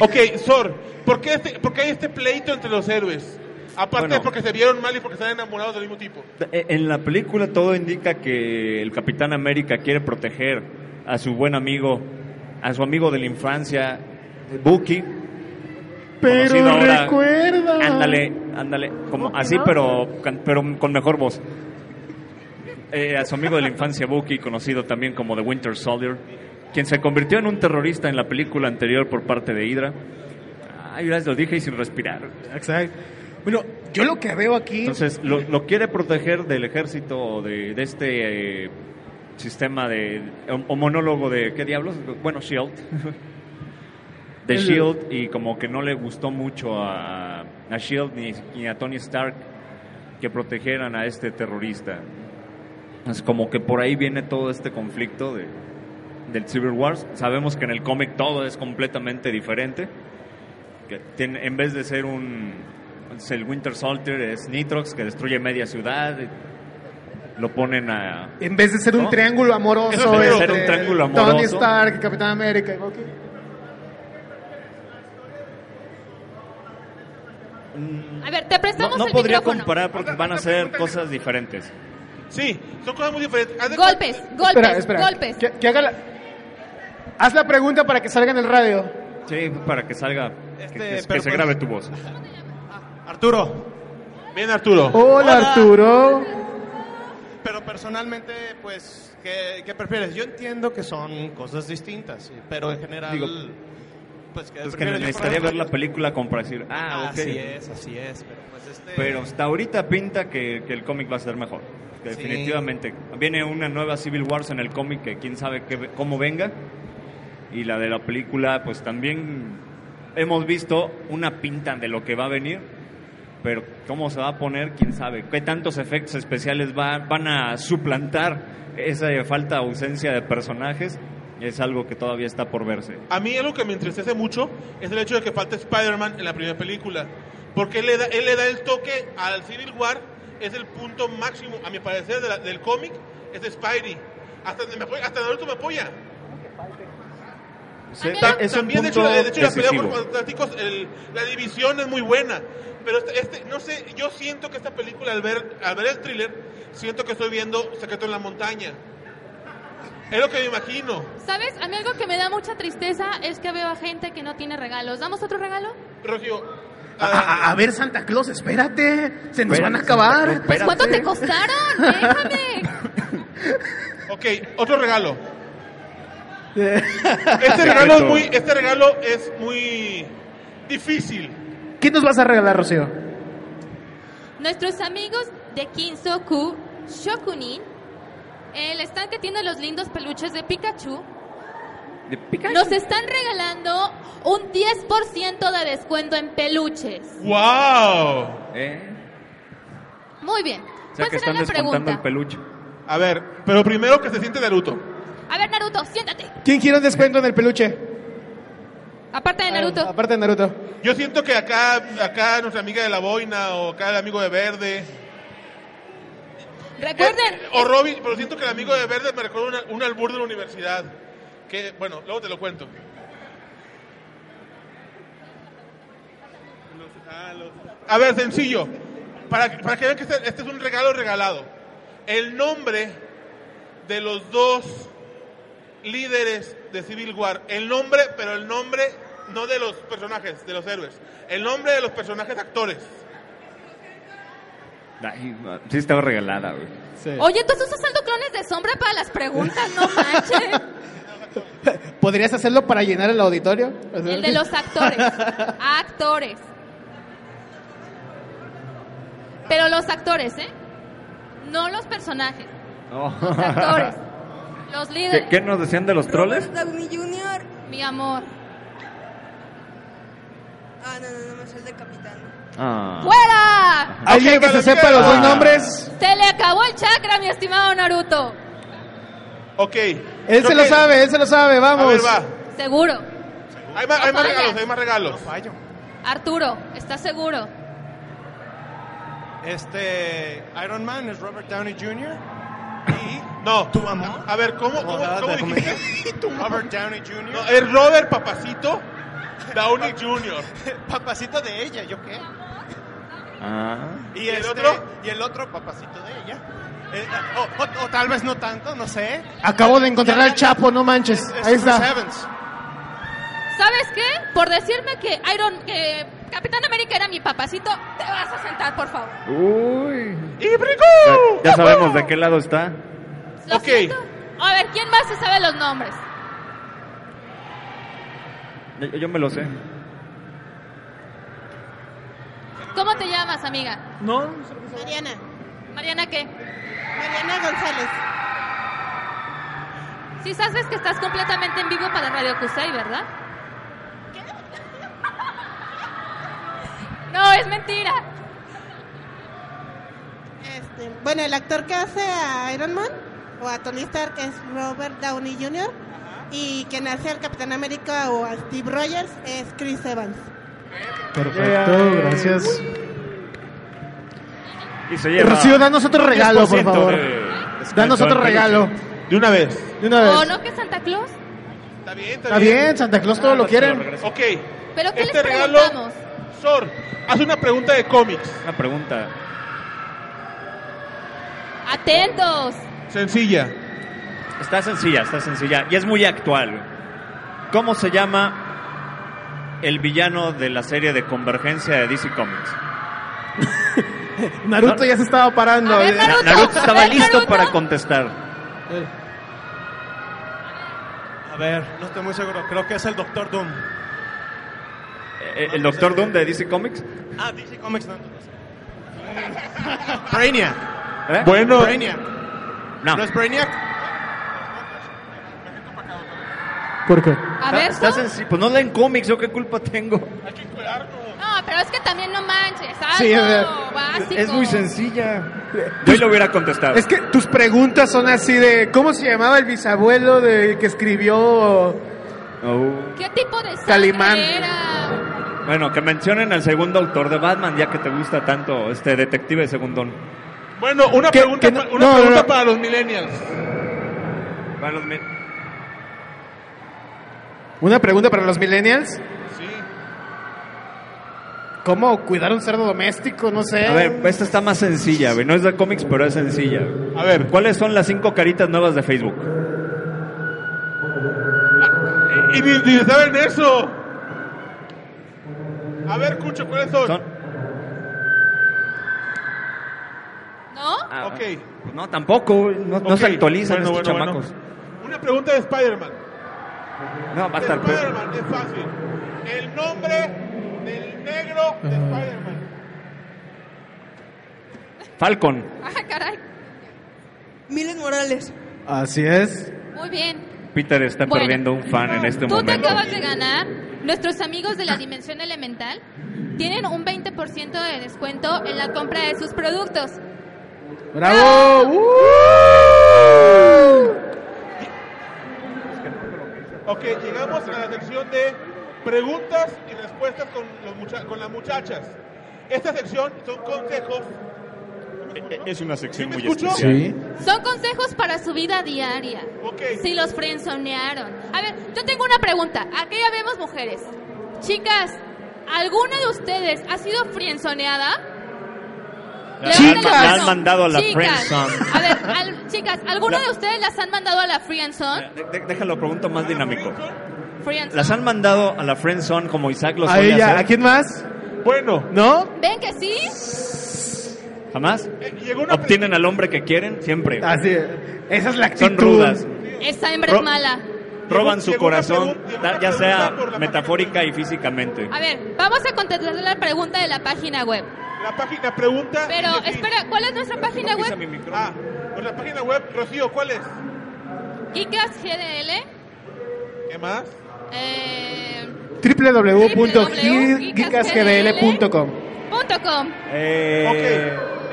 Ok, Sor, ¿por qué, este, por qué hay este pleito entre los héroes? Aparte Bueno. de porque se vieron mal y porque están enamorados del mismo tipo. E- En la película todo indica que el Capitán América quiere proteger a su buen amigo, a su amigo de la infancia, Bucky. conocido Pero ahora- recuerda. Ándale, ándale, como así, pero, can- pero con mejor voz. Eh, a su amigo de la infancia, Bucky, conocido también como The Winter Soldier, quien se convirtió en un terrorista en la película anterior por parte de Hydra. Ay, gracias, lo dije y sin respirar. Exacto. Bueno, yo lo que veo aquí. Entonces, lo, lo quiere proteger del ejército o de, de este eh, sistema de. O, o monólogo de. ¿Qué diablos? Bueno, Shield. de El- Shield, y como que no le gustó mucho a, a Shield ni, ni a Tony Stark que protegieran a este terrorista. Es como que por ahí viene todo este conflicto de, del Civil Wars. Sabemos que en el cómic todo es completamente diferente. Que tiene, en vez de ser un. es el Winter Soldier es Nitrox que destruye media ciudad. Lo ponen a. En vez de ser un ¿No? triángulo amoroso. En vez de ser un triángulo Tony amoroso. Stark, Capitán América y Bucky. A ver, te No, prestamos no el podría micrófono. comparar porque van a ser cosas diferentes. Sí, son cosas muy diferentes. Haz de Golpes, golpes, espera, espera. golpes. Que, que haga la... Haz la pregunta para que salga en el radio. Sí, para que salga. que- Este, que, que pero se pues- grabe tu voz. Arturo, Bien, Arturo. Hola, Hola. Arturo. pero personalmente, pues, ¿qué, qué prefieres? Yo entiendo que son cosas distintas, sí, pero en general, Digo, pues, ¿qué Es que prefieres? Yo, necesitaría ver la película como para decir, ah, ok. Así es, así es, pero pues este... Pero hasta ahorita pinta que, que el cómic va a ser mejor. Que Sí. Definitivamente. Viene una nueva Civil Wars en el cómic que quién sabe qué- cómo venga. Y la de la película, pues también hemos visto una pinta de lo que va a venir. Pero cómo se va a poner, quién sabe. ¿Qué tantos efectos especiales va- van a suplantar esa falta ausencia de personajes? Es algo que todavía está por verse. A mí algo que me entristece mucho es el hecho de que falte Spider-Man en la primera película. Porque él le da, él le da el toque al Civil War, es el punto máximo, a mi parecer, de la- del cómic, es de Spidey. Hasta, me apoya- hasta Naruto me apoya. Sí, A mí ta- es un También, de hecho, punto de hecho la pelea por fantásticos, el- la división es muy buena. Pero este, este- no sé, yo siento que esta película, al ver, al ver el thriller, siento que estoy viendo Secreto en la Montaña. Es lo que me imagino. ¿Sabes? A mí algo que me da mucha tristeza es que veo a gente que no tiene regalos. ¿Damos otro regalo? Rocío, A, a- a ver, Santa Claus, espérate. Se nos van a acabar. Pues ¿cuánto te costaron? Déjame. ok, otro regalo. Este regalo es muy, este regalo es muy difícil. ¿Qué nos vas a regalar, Rocío? Nuestros amigos de Kinsoku Shokunin, el stand que tiene los lindos peluches de Pikachu, De Pikachu. nos están regalando un 10% de descuento en peluches. ¡Wow! ¿Eh? Muy bien. O sea ¿Cuál que están la descontando el peluche. A ver, pero primero que se siente Naruto. A ver, Naruto, siéntate. ¿Quién quiere un descuento en el peluche? Aparte de Naruto. Ah, aparte de Naruto. Yo siento que acá, acá nuestra amiga de la boina o acá el amigo de verde. Recuerden, Eh, o Robin, pero siento que el amigo de verde me recuerda una- un albur de la universidad bueno, luego te lo cuento. Ah, A ver, sencillo, para, para que vean que este, este, es un regalo regalado. El nombre de los dos líderes de Civil War, el nombre, pero el nombre no de los personajes, de los héroes, el nombre de los personajes actores. Sí estaba regalada, güey. Oye, entonces usas saldo clones de sombra para las preguntas, no manches. ¿Podrías hacerlo para llenar el auditorio? El de los actores. Actores. Pero los actores, ¿eh? No los personajes. Los actores. Los ¿Qué, líderes. qué nos decían de los troles? Downey Jr. Mi amor. Ah, no, no, no me el de capitán. Ah. ¡Fuera! ¿Alguien que se sepa los dos nombres? Se le acabó el chakra, mi estimado Naruto. Ok. Él se lo sabe, él se lo sabe, A vamos. ver, va. Seguro. Hay más, hay más No regalos, hay más regalos. Arturo, ¿estás seguro? Este, Iron Man es Robert Downey Jr. No. ¿Tu amor? A ver, ¿cómo, cómo, cómo dijiste? Robert Downey Jr. No, es Robert Papacito Downey Jr. Papacito de ella, ¿yo qué? Ah. Y, el este, otro? Y el otro, papacito de ella. Eh, o, o- o tal vez no tanto, no sé. Acabo de encontrar al Chapo, no manches. Es Ahí está. Evans. ¿Sabes qué? Por decirme que Iron, que Capitán América era mi papacito, te vas a sentar, por favor. Uy. ¡Y brincó! Ya, ya sabemos de qué lado está. Lo Ok. siento. A ver, ¿quién más se sabe los nombres? Yo, yo me lo sé. ¿Cómo te llamas, amiga? No, Mariana. Mariana, ¿qué? Mariana González. Sí sabes que estás completamente en vivo para Radio Cusay, ¿verdad? No, es mentira. Este, bueno, el actor que hace a Iron Man o a Tony Stark es Robert Downey Jr. Y quien hace al Capitán América o a Steve Rogers es Chris Evans. Perfecto, gracias. Y se lleva Rocío, danos otro regalo, por 10% favor. Danos otro regalo. De una vez. De una vez. ¿O no que Santa Claus? Está bien, está, Está bien, Santa Claus todo lo quieren. Ok. ¿Pero qué Este les regalo- preguntamos? Sor, haz una pregunta de cómics. Una pregunta. Atentos. Sencilla. Está sencilla, está sencilla. Y es muy actual. ¿Cómo se llama el villano de la serie de Convergencia de DC Comics? Naruto ya se estaba parando. Ver, Naruto. Naruto estaba ver, listo Naruto. para contestar. A ver, no estoy muy seguro. Creo que es el Doctor Doom. Eh, ¿El Doctor Doom de DC Comics? Ah, DC Comics no. Brainiac. ¿Eh? Bueno, Brainiac. No. ¿No es Brainiac? ¿Por qué? A ver, está tú. senci- Pues no leen cómics, ¿yo qué culpa tengo? No, pero es que también no manches. Algo Sí, básico. Es muy sencilla. Yo lo hubiera contestado. Es que tus preguntas son así de ¿cómo se llamaba el bisabuelo de que escribió Oh. ¿Qué tipo de Calimán. era? Bueno, que mencionen al segundo autor de Batman, ya que te gusta tanto este detective segundón. bueno, una ¿Qué- pregunta, qué no- pa- una no, pregunta no. para los millennials. Para los mi- una pregunta para los millennials? ¿Cómo cuidar un cerdo doméstico? No sé. A ver, esta está más sencilla, güey. No es de cómics, pero es sencilla. güey. A ver, ¿Cuáles son las cinco caritas nuevas de Facebook? y ni, ni saben eso. A ver, Cucho, ¿cuáles son? Son- ¿No? Ah, Ok. no, tampoco. No, se actualizan bueno, estos bueno, chamacos. bueno. Una pregunta de Spider-Man. No, va a estar peor. Spider-Man, es fácil. El nombre del negro de Spider-Man. Falcon. Ah, caray. Miles Morales. Así es. Muy bien. Peter está Bueno, perdiendo un fan en este Tú te momento. acabas de ganar. Nuestros amigos de la Dimensión Elemental tienen un 20% de descuento en la compra de sus productos. ¡Bravo! ¡Uh! Ok, llegamos a la sección de preguntas y respuestas con, los mucha- con las muchachas. Esta sección son consejos. Es una sección ¿Sí me muy escucho? especial. Sí. Son consejos para su vida diaria. Ok. Si los frenzonearon. A ver, yo tengo una pregunta. Aquí ya vemos mujeres. Chicas, ¿Alguna de ustedes ha sido frienzoneada? La- la la han mandado a la Chicas, friendzone. A ver, al- chicas, ¿alguna de ustedes las han mandado a la friendzone? Déjalo, pregunto más dinámico. ¿Las han mandado a la friend zone como Isaac lo A suele ella, hacer? ¿a quién más? Bueno, ¿No? ¿Ven que sí? ¿Jamás? eh, llegó una ¿Obtienen al hombre que quieren? Siempre. Así, esa es la actitud. Son rudas. Esa hembra Ro- es mala. Roban su llegó corazón, ya sea la metafórica y físicamente. A ver, vamos a contestar la pregunta de la página web. La página pregunta. Pero, espera, ¿cuál es nuestra página web? mi. Ah, nuestra página web, Rocío, ¿cuál es? Geekas GDL. ¿Qué más? Eh, www.geekasgdl.com com. Eh, Ok,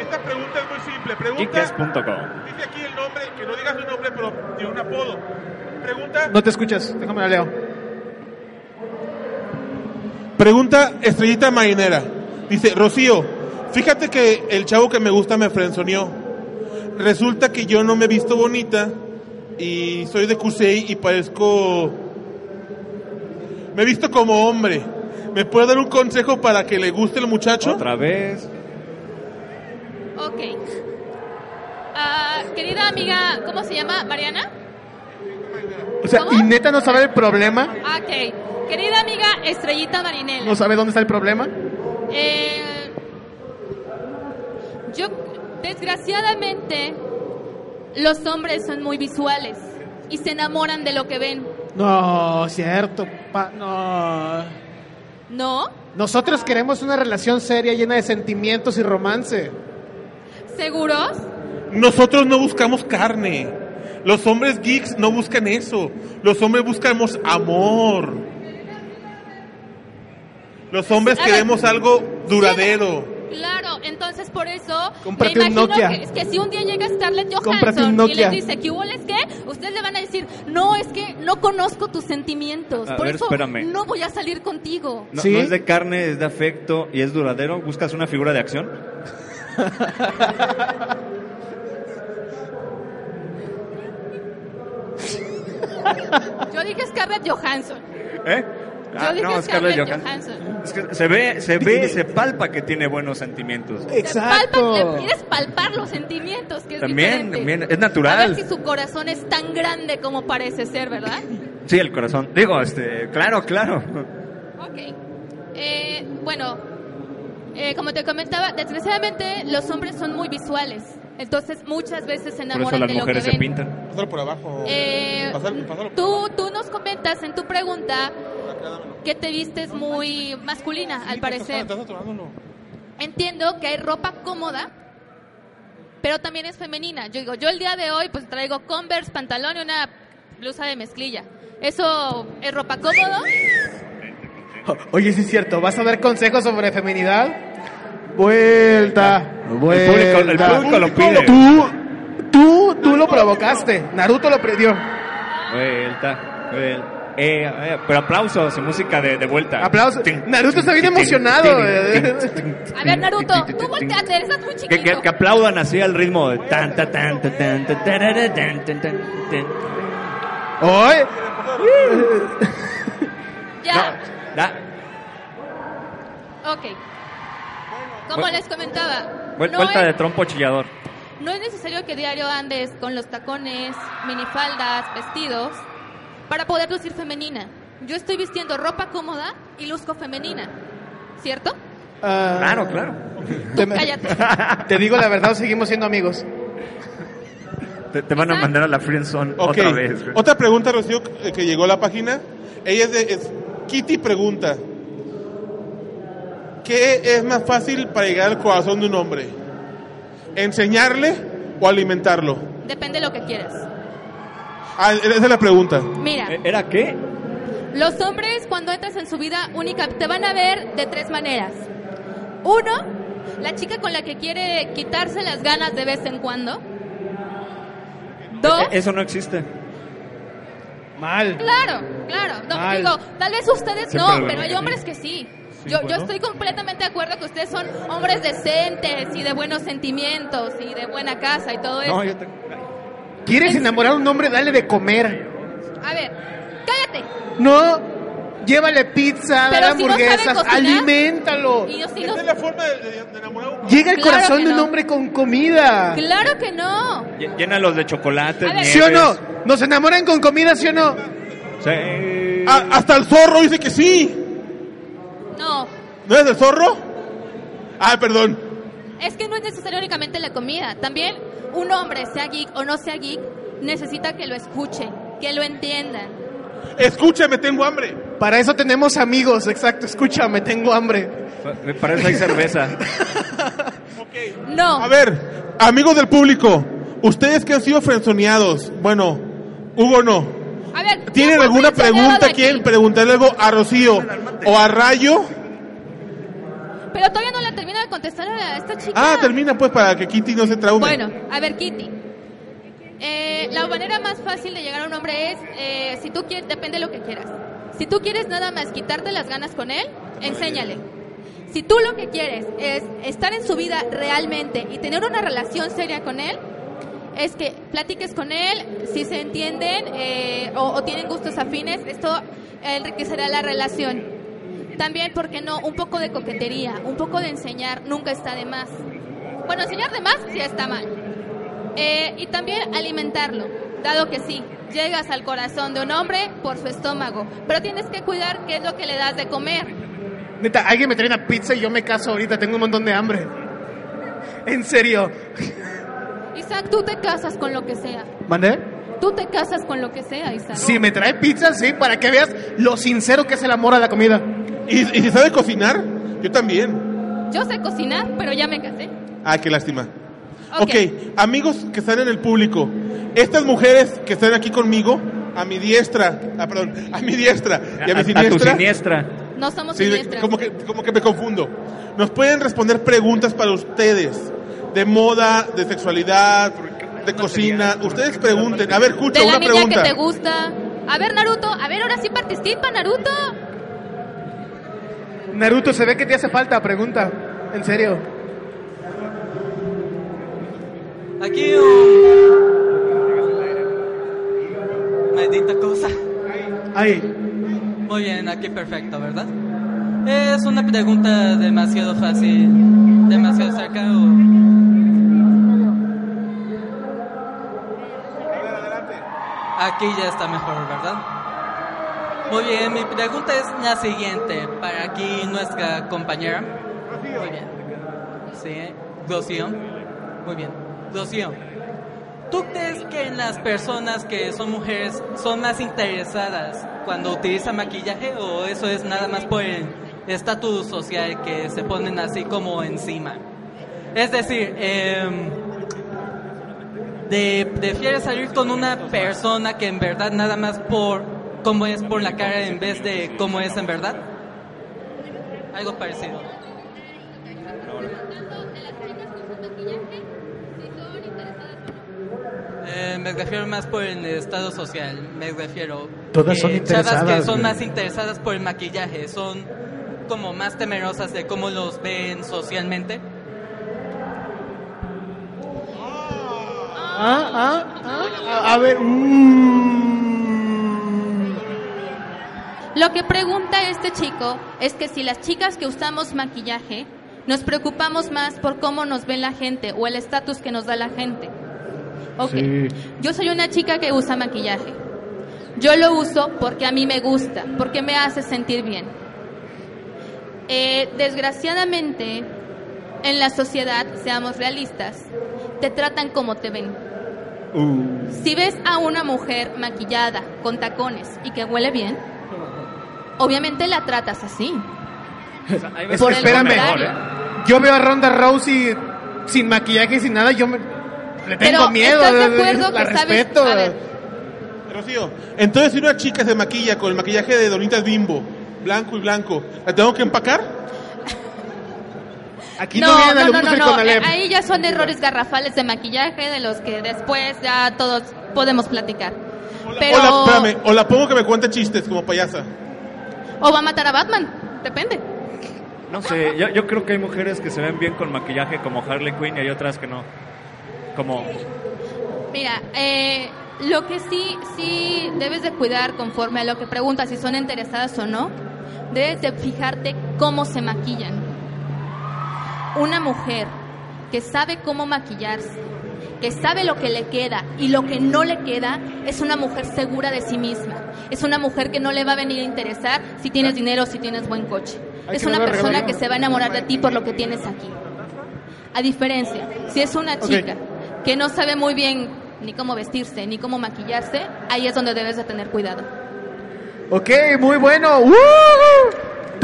esta pregunta es muy simple. Pregunta. Dice aquí el nombre, que no digas su nombre, pero tiene un apodo. Pregunta. No te escuchas, déjame la leo. Pregunta Estrellita Marinera. Dice, Rocío, fíjate que el chavo que me gusta me frenzoneó. Resulta que yo no me he visto bonita y soy de Cusey y parezco... Me he visto como hombre. ¿Me puede dar un consejo para que le guste el muchacho? Otra vez. Ok. Ah, querida amiga, ¿cómo se llama? ¿Mariana? O sea, ¿Cómo? ¿y neta no sabe el problema? Ok. Querida amiga Estrellita Marinela. ¿No sabe dónde está el problema? Eh, yo, desgraciadamente, los hombres son muy visuales y se enamoran de lo que ven. No, cierto. pa- no. ¿No? Nosotros queremos una relación seria llena de sentimientos y romance. ¿Seguros? Nosotros no buscamos carne. Los hombres geeks no buscan eso. Los hombres buscamos amor. Los hombres queremos algo duradero. Claro, entonces por eso Cómprate me un imagino Nokia. Que, es que si un día llega Scarlett Johansson y les dice, ¿qué hubo les qué? Ustedes le van a decir, no, es que no conozco tus sentimientos, A por ver, eso espérame. no voy a salir contigo. No, ¿Sí? no es de carne, es de afecto y es duradero. ¿Buscas una figura de acción? Yo dije Scarlett Johansson. ¿Eh? Yo dije no, Scarlett, Scarlett Johansson. Johansson. Es que se ve, se ve, se palpa que tiene buenos sentimientos. Palpa, Exacto. le quieres palpar los sentimientos, que es También, también, es A ver natural. si su corazón es tan grande como parece ser, ¿verdad? Sí, el corazón. Digo, este, claro, claro. Ok. Eh, bueno, eh, como te comentaba, desgraciadamente los hombres son muy visuales. Entonces muchas veces se Por eso enamoran las de lo que mujeres se ven. pintan. Pásalo por abajo. Eh, Pásalo- pásalo por tú, tú nos comentas en tu pregunta que te vistes muy masculina, al parecer. Entiendo que hay ropa cómoda, pero también es femenina. Yo digo, yo el día de hoy pues traigo Converse, pantalón y una blusa de mezclilla. ¿Eso es ropa cómodo? Oye, sí es cierto. ¿Vas a dar consejos sobre feminidad? Vuelta. público- el vuelta. público lo pide. Tú, tú, tú lo provocaste. Naruto lo predió. Vuelta, vuelta. Eh, eh, pero aplausos y música de, de vuelta. Aplausos. Naruto está bien emocionado. A ver, Naruto, tú tin, volteate, estás muy Que, chiquito. que, que aplaudan así al ritmo de tan, tan, tan, tan, tan, tan, tan, tan, tan, tan. Hoy. Ya, Da- ok. Como les comentaba, vuel- no vuelta es- de trompo chillador. No es necesario que diario andes con los tacones, minifaldas, vestidos, para poder lucir femenina. Yo estoy vistiendo ropa cómoda y luzco femenina. ¿Cierto? Ah, Claro, claro. Te, cállate. te digo la verdad, seguimos siendo amigos. Te, te van a mandar a la friendzone Ok. otra vez. güey. Otra pregunta, Rocío, eh, que llegó a la página. Ella es de es Kitty pregunta. ¿Qué es más fácil para llegar al corazón de un hombre? ¿Enseñarle o alimentarlo? Depende de lo que quieras. Ah, esa es la pregunta. Mira, Eh, ¿Era qué? los hombres cuando entras en su vida única te van a ver de tres maneras. Uno, la chica con la que quiere quitarse las ganas de vez en cuando. Dos, Eh, Eso no existe. Mal. Claro, claro. No, Mal. digo, tal vez ustedes Siempre no, pero hay hombres que sí. Yo, yo estoy completamente de acuerdo que ustedes son hombres decentes y de buenos sentimientos y de buena casa y todo eso. No, yo te... ¿Quieres enamorar a un hombre? Dale de comer. A ver, cállate. No. Llévale pizza, dale si no hamburguesas, cocinar, aliméntalo. Y yo sí no- es la forma de, de- de enamorar a un Llega Claro corazón de un no. hombre con comida. Claro que no. Llénalos de chocolate. ¿Sí o no? ¿Nos enamoran con comida, sí o no? Sí. Ah, hasta el zorro dice que sí. No. ¿No es el zorro? Ah, perdón. Es que no es necesario únicamente la comida. También un hombre, sea geek o no sea geek, necesita que lo escuchen, que lo entiendan. Escúchame, tengo hambre. Para eso tenemos amigos, exacto. Escúchame, tengo hambre. Me parece hay cerveza. No. A ver, amigos del público, ustedes que han sido frenzoneados, bueno, Hugo no. A ver, ¿Tienen ¿quién fue alguna pregunta? ¿Quieren preguntarle algo a Rocío o a Rayo? Pero todavía no le termino de contestar a esta chica. Ah, termina pues para que Kitty no se traume. Bueno, a ver, Kitty. Eh, la manera más fácil de llegar a un hombre es, eh, si tú quieres, depende de lo que quieras. Si tú quieres nada más quitarte las ganas con él, enséñale. Si tú lo que quieres es estar en su vida realmente y tener una relación seria con él, es que platiques con él, si se entienden eh, o, o tienen gustos afines, esto enriquecerá la relación. También, ¿por qué no? Un poco de coquetería, un poco de enseñar, nunca está de más. Bueno, enseñar de más sí está mal. Eh, y también alimentarlo, dado que sí, llegas al corazón de un hombre por su estómago, pero tienes que cuidar qué es lo que le das de comer. Neta, alguien me trae una pizza y yo me caso ahorita. Tengo un montón de hambre. En serio. Isaac, tú te casas con lo que sea. ¿Mandé? Tú te casas con lo que sea, Isaac. Si me trae pizza, sí, para que veas lo sincero que es el amor a la comida. ¿Y, y si sabe cocinar? Yo también. Yo sé cocinar, pero ya me casé. Ah, qué lástima. Ok. ok, amigos que están en el público, estas mujeres que están aquí conmigo, a mi diestra, ah, perdón, a mi diestra y a mi a, a tu siniestra, siniestra. No somos Sí, siniestras. como, que, como que me confundo. Nos pueden responder preguntas para ustedes de moda, de sexualidad, de cocina. Ustedes pregunten. A ver, escucha de la una niña pregunta. que te gusta. A ver, Naruto, a ver, ahora sí participa, Naruto. Naruto, se ve que te hace falta, pregunta. En serio. Aquí un... Maldita cosa. Ay. Muy bien, aquí perfecto, ¿verdad? Es una pregunta demasiado fácil, demasiado cerca o... Aquí ya está mejor, ¿verdad? Muy bien, mi pregunta es la siguiente, para aquí nuestra compañera. Muy bien. Sí, Rocío. Muy bien. Rocío, ¿tú crees que las personas que son mujeres son más interesadas cuando utilizan maquillaje o eso es nada más por el estatus social que se ponen así como encima? Es decir, em, de, prefieres salir con una persona que en verdad nada más por cómo es por la cara en vez de cómo es en verdad? Algo parecido. Eh, me refiero más por el estado social, me refiero. Todas que son Chavas que interesadas, son más interesadas por el maquillaje, son como más temerosas de cómo los ven socialmente. Ah, ah, ah. A, ver. mm. Lo que pregunta este chico es que si las chicas que usamos maquillaje nos preocupamos más por cómo nos ve la gente o el estatus que nos da la gente. Ok, Sí. yo soy una chica que usa maquillaje. Yo lo uso porque a mí me gusta, porque me hace sentir bien. Eh, desgraciadamente, en la sociedad, seamos realistas, te tratan como te ven. Si ves a una mujer maquillada, con tacones y que huele bien, obviamente la tratas así. Por el son espérame. mejor, ¿eh? Yo veo a Ronda Rousey sin maquillaje y sin nada, yo me, le tengo Pero, miedo. ¿estás de acuerdo la que sabes- respeto. a ver. Rocío, entonces si una chica se maquilla con el maquillaje de Donitas Bimbo, blanco y blanco, ¿la tengo que empacar? Aquí no, No, vienen no, no, no, no. Ahí ya son errores garrafales de maquillaje de los que después ya todos podemos platicar. Pero O, la, espérame, o la pongo que me cuente chistes como payasa. O va a matar a Batman, depende. No sé, yo, yo creo que hay mujeres que se ven bien con maquillaje como Harley Quinn y hay otras que no. Como... Mira, eh, Lo que sí, sí debes de cuidar conforme a lo que preguntas, si son interesadas o no, debes de fijarte cómo se maquillan. Una mujer que sabe cómo maquillarse, que sabe lo que le queda y lo que no le queda, es una mujer segura de sí misma. Es una mujer que no le va a venir a interesar si tienes dinero o si tienes buen coche. Hay Es que una persona regalo. que se va a enamorar de ti por lo que tienes aquí. A diferencia, si es una chica que no sabe muy bien ni cómo vestirse, ni cómo maquillarse, ahí es donde debes de tener cuidado. Ok, muy bueno. ¡Uh!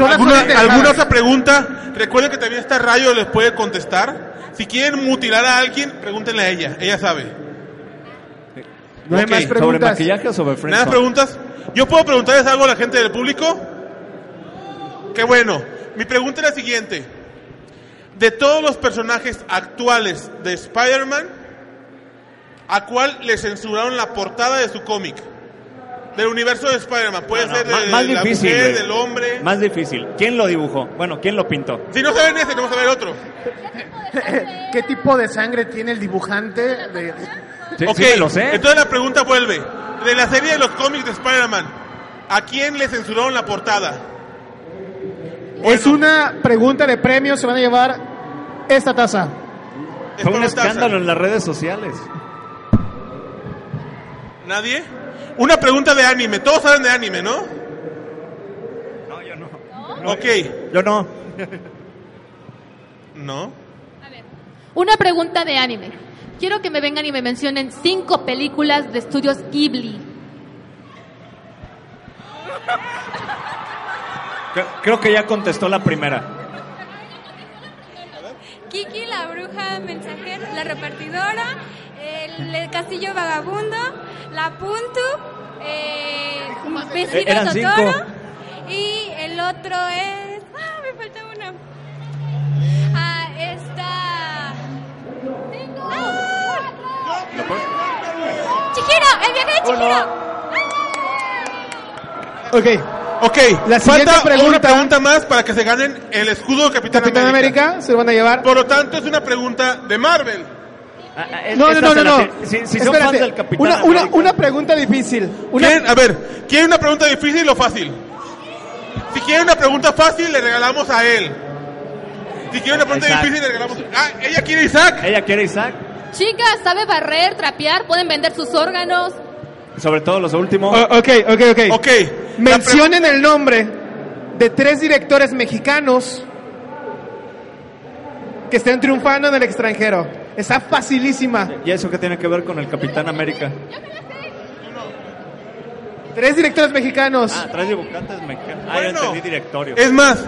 ¿Alguna. ¿Alguna otra pregunta? Recuerden que también está Rayo, les puede contestar. Si quieren mutilar a alguien, pregúntenle a ella, ella sabe. No hay más ¿Sobre preguntas. maquillaje o sobre ¿Nada friendzone? preguntas? ¿Yo puedo preguntarles algo a la gente del público? Qué bueno. Mi pregunta es la siguiente. De todos los personajes actuales de Spider-Man, ¿a cuál le censuraron la portada de su cómic? Del universo de Spider-Man. Puede No, no, ser de, más, más de la difícil. mujer, güey. del hombre. Más difícil. ¿Quién lo dibujó? Bueno, ¿quién lo pintó? Si no saben ese, vamos a ver otro. ¿Qué tipo de sangre tiene el dibujante? De... Sí, ok, sí lo sé. entonces la pregunta vuelve. De la serie de los cómics de Spider-Man, ¿a quién le censuraron la portada? Es una pregunta de premio, se van a llevar esta taza. Fue un taza. escándalo en las redes sociales. ¿Nadie? Una pregunta de anime. Todos saben de anime, ¿no? No, yo no. Ok. Yo no. ¿No? Una pregunta de anime. Quiero que me vengan y me mencionen cinco películas de estudios Ghibli. Cre- Creo que ya contestó la primera. Kiki, la bruja mensajera, la repartidora, el, el castillo vagabundo, la Puntu, eh, vecino Eran cinco. Totoro y el otro es... Ah, me falta uno. Ah, esta... ¡Ah! Chihiro, el viaje de Chihiro. Ok. Ok. La siguiente Falta pregunta- una pregunta más para que se ganen el escudo de Capitán, Capitán América, se lo van a llevar. Por lo tanto, es una pregunta de Marvel. No, no, no, no. no. Si, si son fans del Capitán una, una, América. una pregunta difícil. Una, ¿Quieren? A ver, ¿quieren una pregunta difícil o fácil? Si quieren una pregunta fácil, le regalamos a él. Si quieren una pregunta Isaac. difícil, le regalamos. Ah, ella quiere Isaac. Ella quiere Isaac. Chicas, sabe barrer, trapear, pueden vender sus órganos. Sobre todo los últimos. O- ok, ok, ok. Ok. Mencionen el nombre de tres directores mexicanos que estén triunfando en el extranjero. Está facilísima. ¿Y eso qué tiene que ver con el Capitán América? Tres directores mexicanos. Ah, tres dibujantes mexicanos. Ah, ya Bueno. entendí directorio. Es más,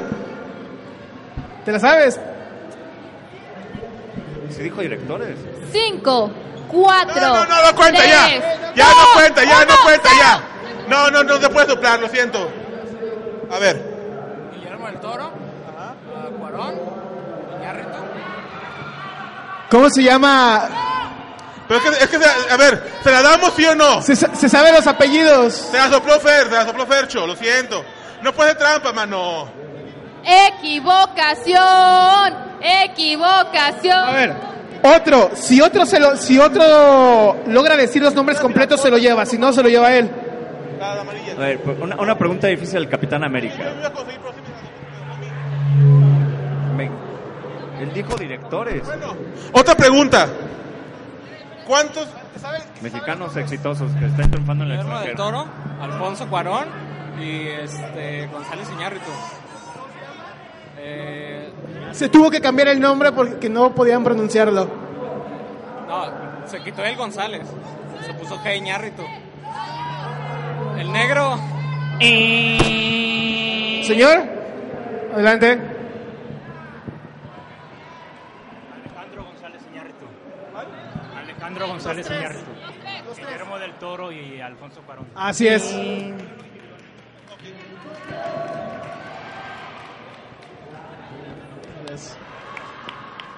¿Te la sabes? ¿Sí dijo directores? Cinco, cuatro. no, no, no, no cuenta tres, ya. Ya dos, no cuenta, ya no cuenta, cero. ya. No, no, no se puede soplar, lo siento. A ver. Guillermo del Toro, a Cuarón, Iñárritu. ¿Cómo se llama? Pero es que, es que se- a ver, ¿se la damos sí o no? Se, se sabe los apellidos. Se la sopló Fer, se la sopló Fercho, lo siento. No puede ser trampa, mano. Equivocación, equivocación. A ver, otro. Si otro se lo, si otro logra decir los nombres completos se lo lleva. Si no se lo lleva él. A ver, pues, una, una pregunta difícil del Capitán América. Me- Él dijo directores. Otra pregunta. ¿Cuántos? Mexicanos exitosos que están triunfando en el Guillermo extranjero. Toro, Alfonso Cuarón y este González Iñárritu. Eh, Se tuvo que cambiar el nombre porque no podían pronunciarlo. no, se quitó el González. Se puso G. Iñárritu. El negro. Señor, adelante. Alejandro González Iñárritu. Alejandro González Iñárritu. Guillermo del Toro y Alfonso Cuarón. Así es.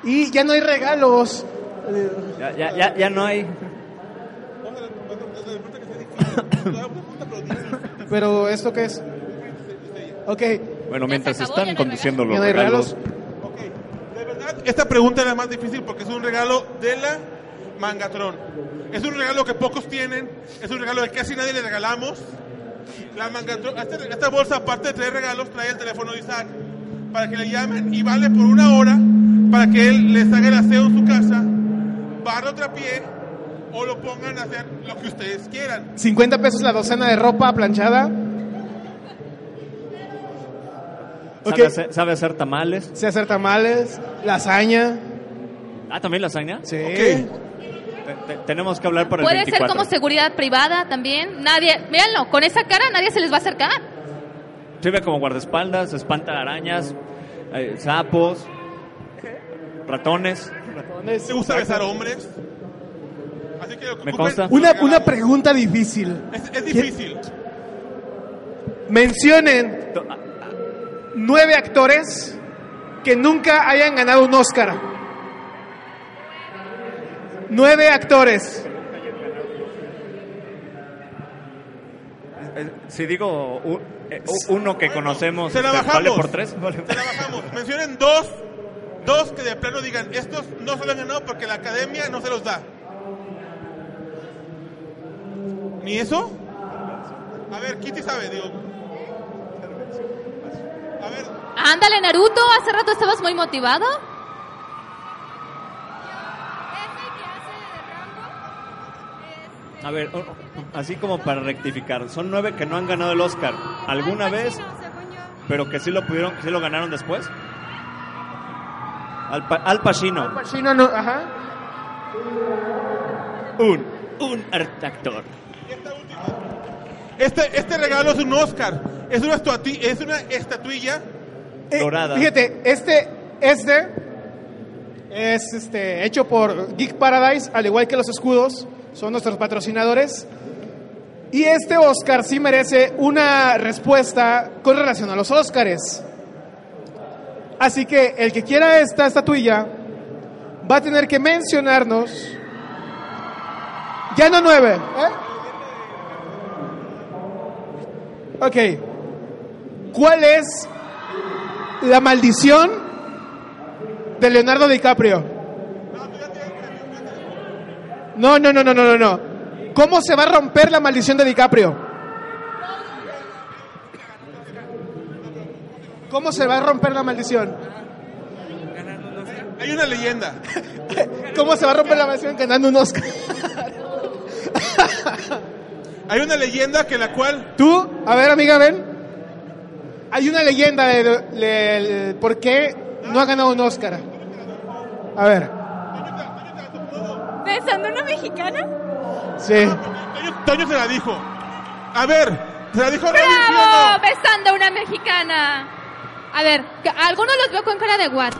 Y ya no hay regalos. Ya, ya, ya, ya no hay. Pero ¿esto qué es? Ok. Bueno, mientras están conduciendo los ¿Ya no hay regalos. Esta pregunta es la más difícil porque es un regalo de la Mangatron. Es un regalo que pocos tienen, es un regalo que casi nadie le regalamos. La Mangatron, esta, esta bolsa, aparte de traer regalos, trae el teléfono de Isaac para que le llamen y vale por una hora para que él les haga el aseo en su casa, barra otra pie o lo pongan a hacer lo que ustedes quieran. 50 pesos la docena de ropa planchada. ¿Sabe, hacer, sabe hacer tamales? Sé hacer tamales, lasaña. Ah, ¿también lasaña? Sí. Te- te- tenemos que hablar para el Puede 24. ser como seguridad privada también. Nadie, véanlo, con esa cara nadie se les va a acercar. Sirve como guardaespaldas, espanta arañas, eh, sapos, ratones. ¿Te gusta besar hombres? Así que Me consta. Una, una pregunta difícil. Es, es difícil. Mencionen nueve actores que nunca hayan ganado un Oscar. Nueve actores. Eh, Si digo eh, uno que conocemos, Se la bajamos. ¿vale por tres? Se la bajamos. Mencionen dos, dos que de plano digan, estos no se lo han ganado porque la academia no se los da. ¿Ni eso? A ver, Kitty sabe, digo. A ver, Ándale, Naruto, hace rato estabas muy motivado. A ver, así como para rectificar, son nueve que no han ganado el Oscar alguna vez, pero que sí lo pudieron, que sí lo ganaron después. Al, Pa- Al Pacino, Pacino no, ajá. un, un actor. este, este regalo es un Oscar. Es una, es una estatuilla. Dorada. Fíjate, este, este es este, hecho por Geek Paradise, al igual que los escudos, son nuestros patrocinadores. Y este Oscar sí merece una respuesta con relación a los Oscars. Así que el que quiera esta estatuilla va a tener que mencionarnos. Ya no nueve, ¿eh? Ok. ¿Cuál es la maldición de Leonardo DiCaprio? No, no, no, no, no, no, no. ¿Cómo se va a romper la maldición de DiCaprio? ¿Cómo se va a romper la maldición? Hay una leyenda. ¿Cómo se va a romper la maldición ganando un Oscar? Hay una leyenda que la cual Tú, a ver, amiga, ven. Hay una leyenda de, de- de- por qué no ha ganado un Oscar. A ver, ¿Besando a una mexicana? sí. Toño, Toño se la dijo. A ver, se la dijo Robin, ¿sí o ¡Bravo! no? Besando a una mexicana. A ver, algunos los veo con cara de what.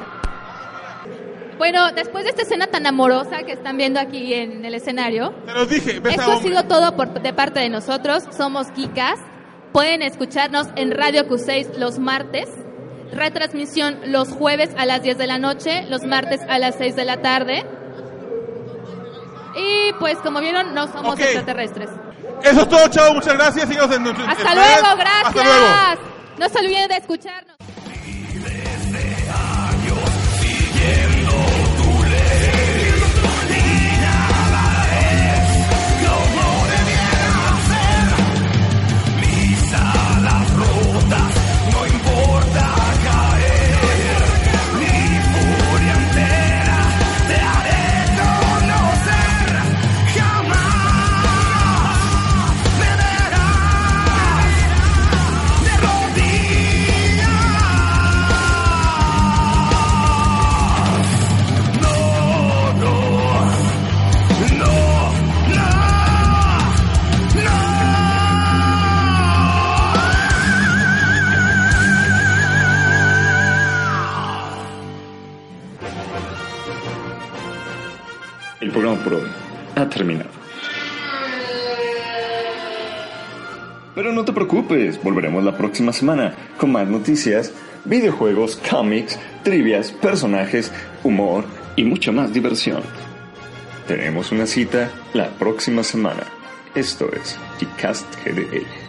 Bueno, después de esta escena tan amorosa que están viendo aquí en el escenario, Te los dije, esto ha sido todo por, de parte de nosotros. Somos Kikas. Pueden escucharnos en Radio Q6 los martes. Retransmisión los jueves a las 10 de la noche, los martes a las 6 de la tarde. Y pues como vieron, no somos extraterrestres. Eso es todo, chao. Muchas gracias. Síganos en nuestro- Hasta en luego, redes. gracias. Hasta luego. No se olviden de escucharnos. El programa por hoy ha terminado. Pero no te preocupes, volveremos la próxima semana con más noticias, videojuegos, cómics, trivias, personajes, humor y mucha más diversión. Tenemos una cita la próxima semana. Esto es Gcast GDL.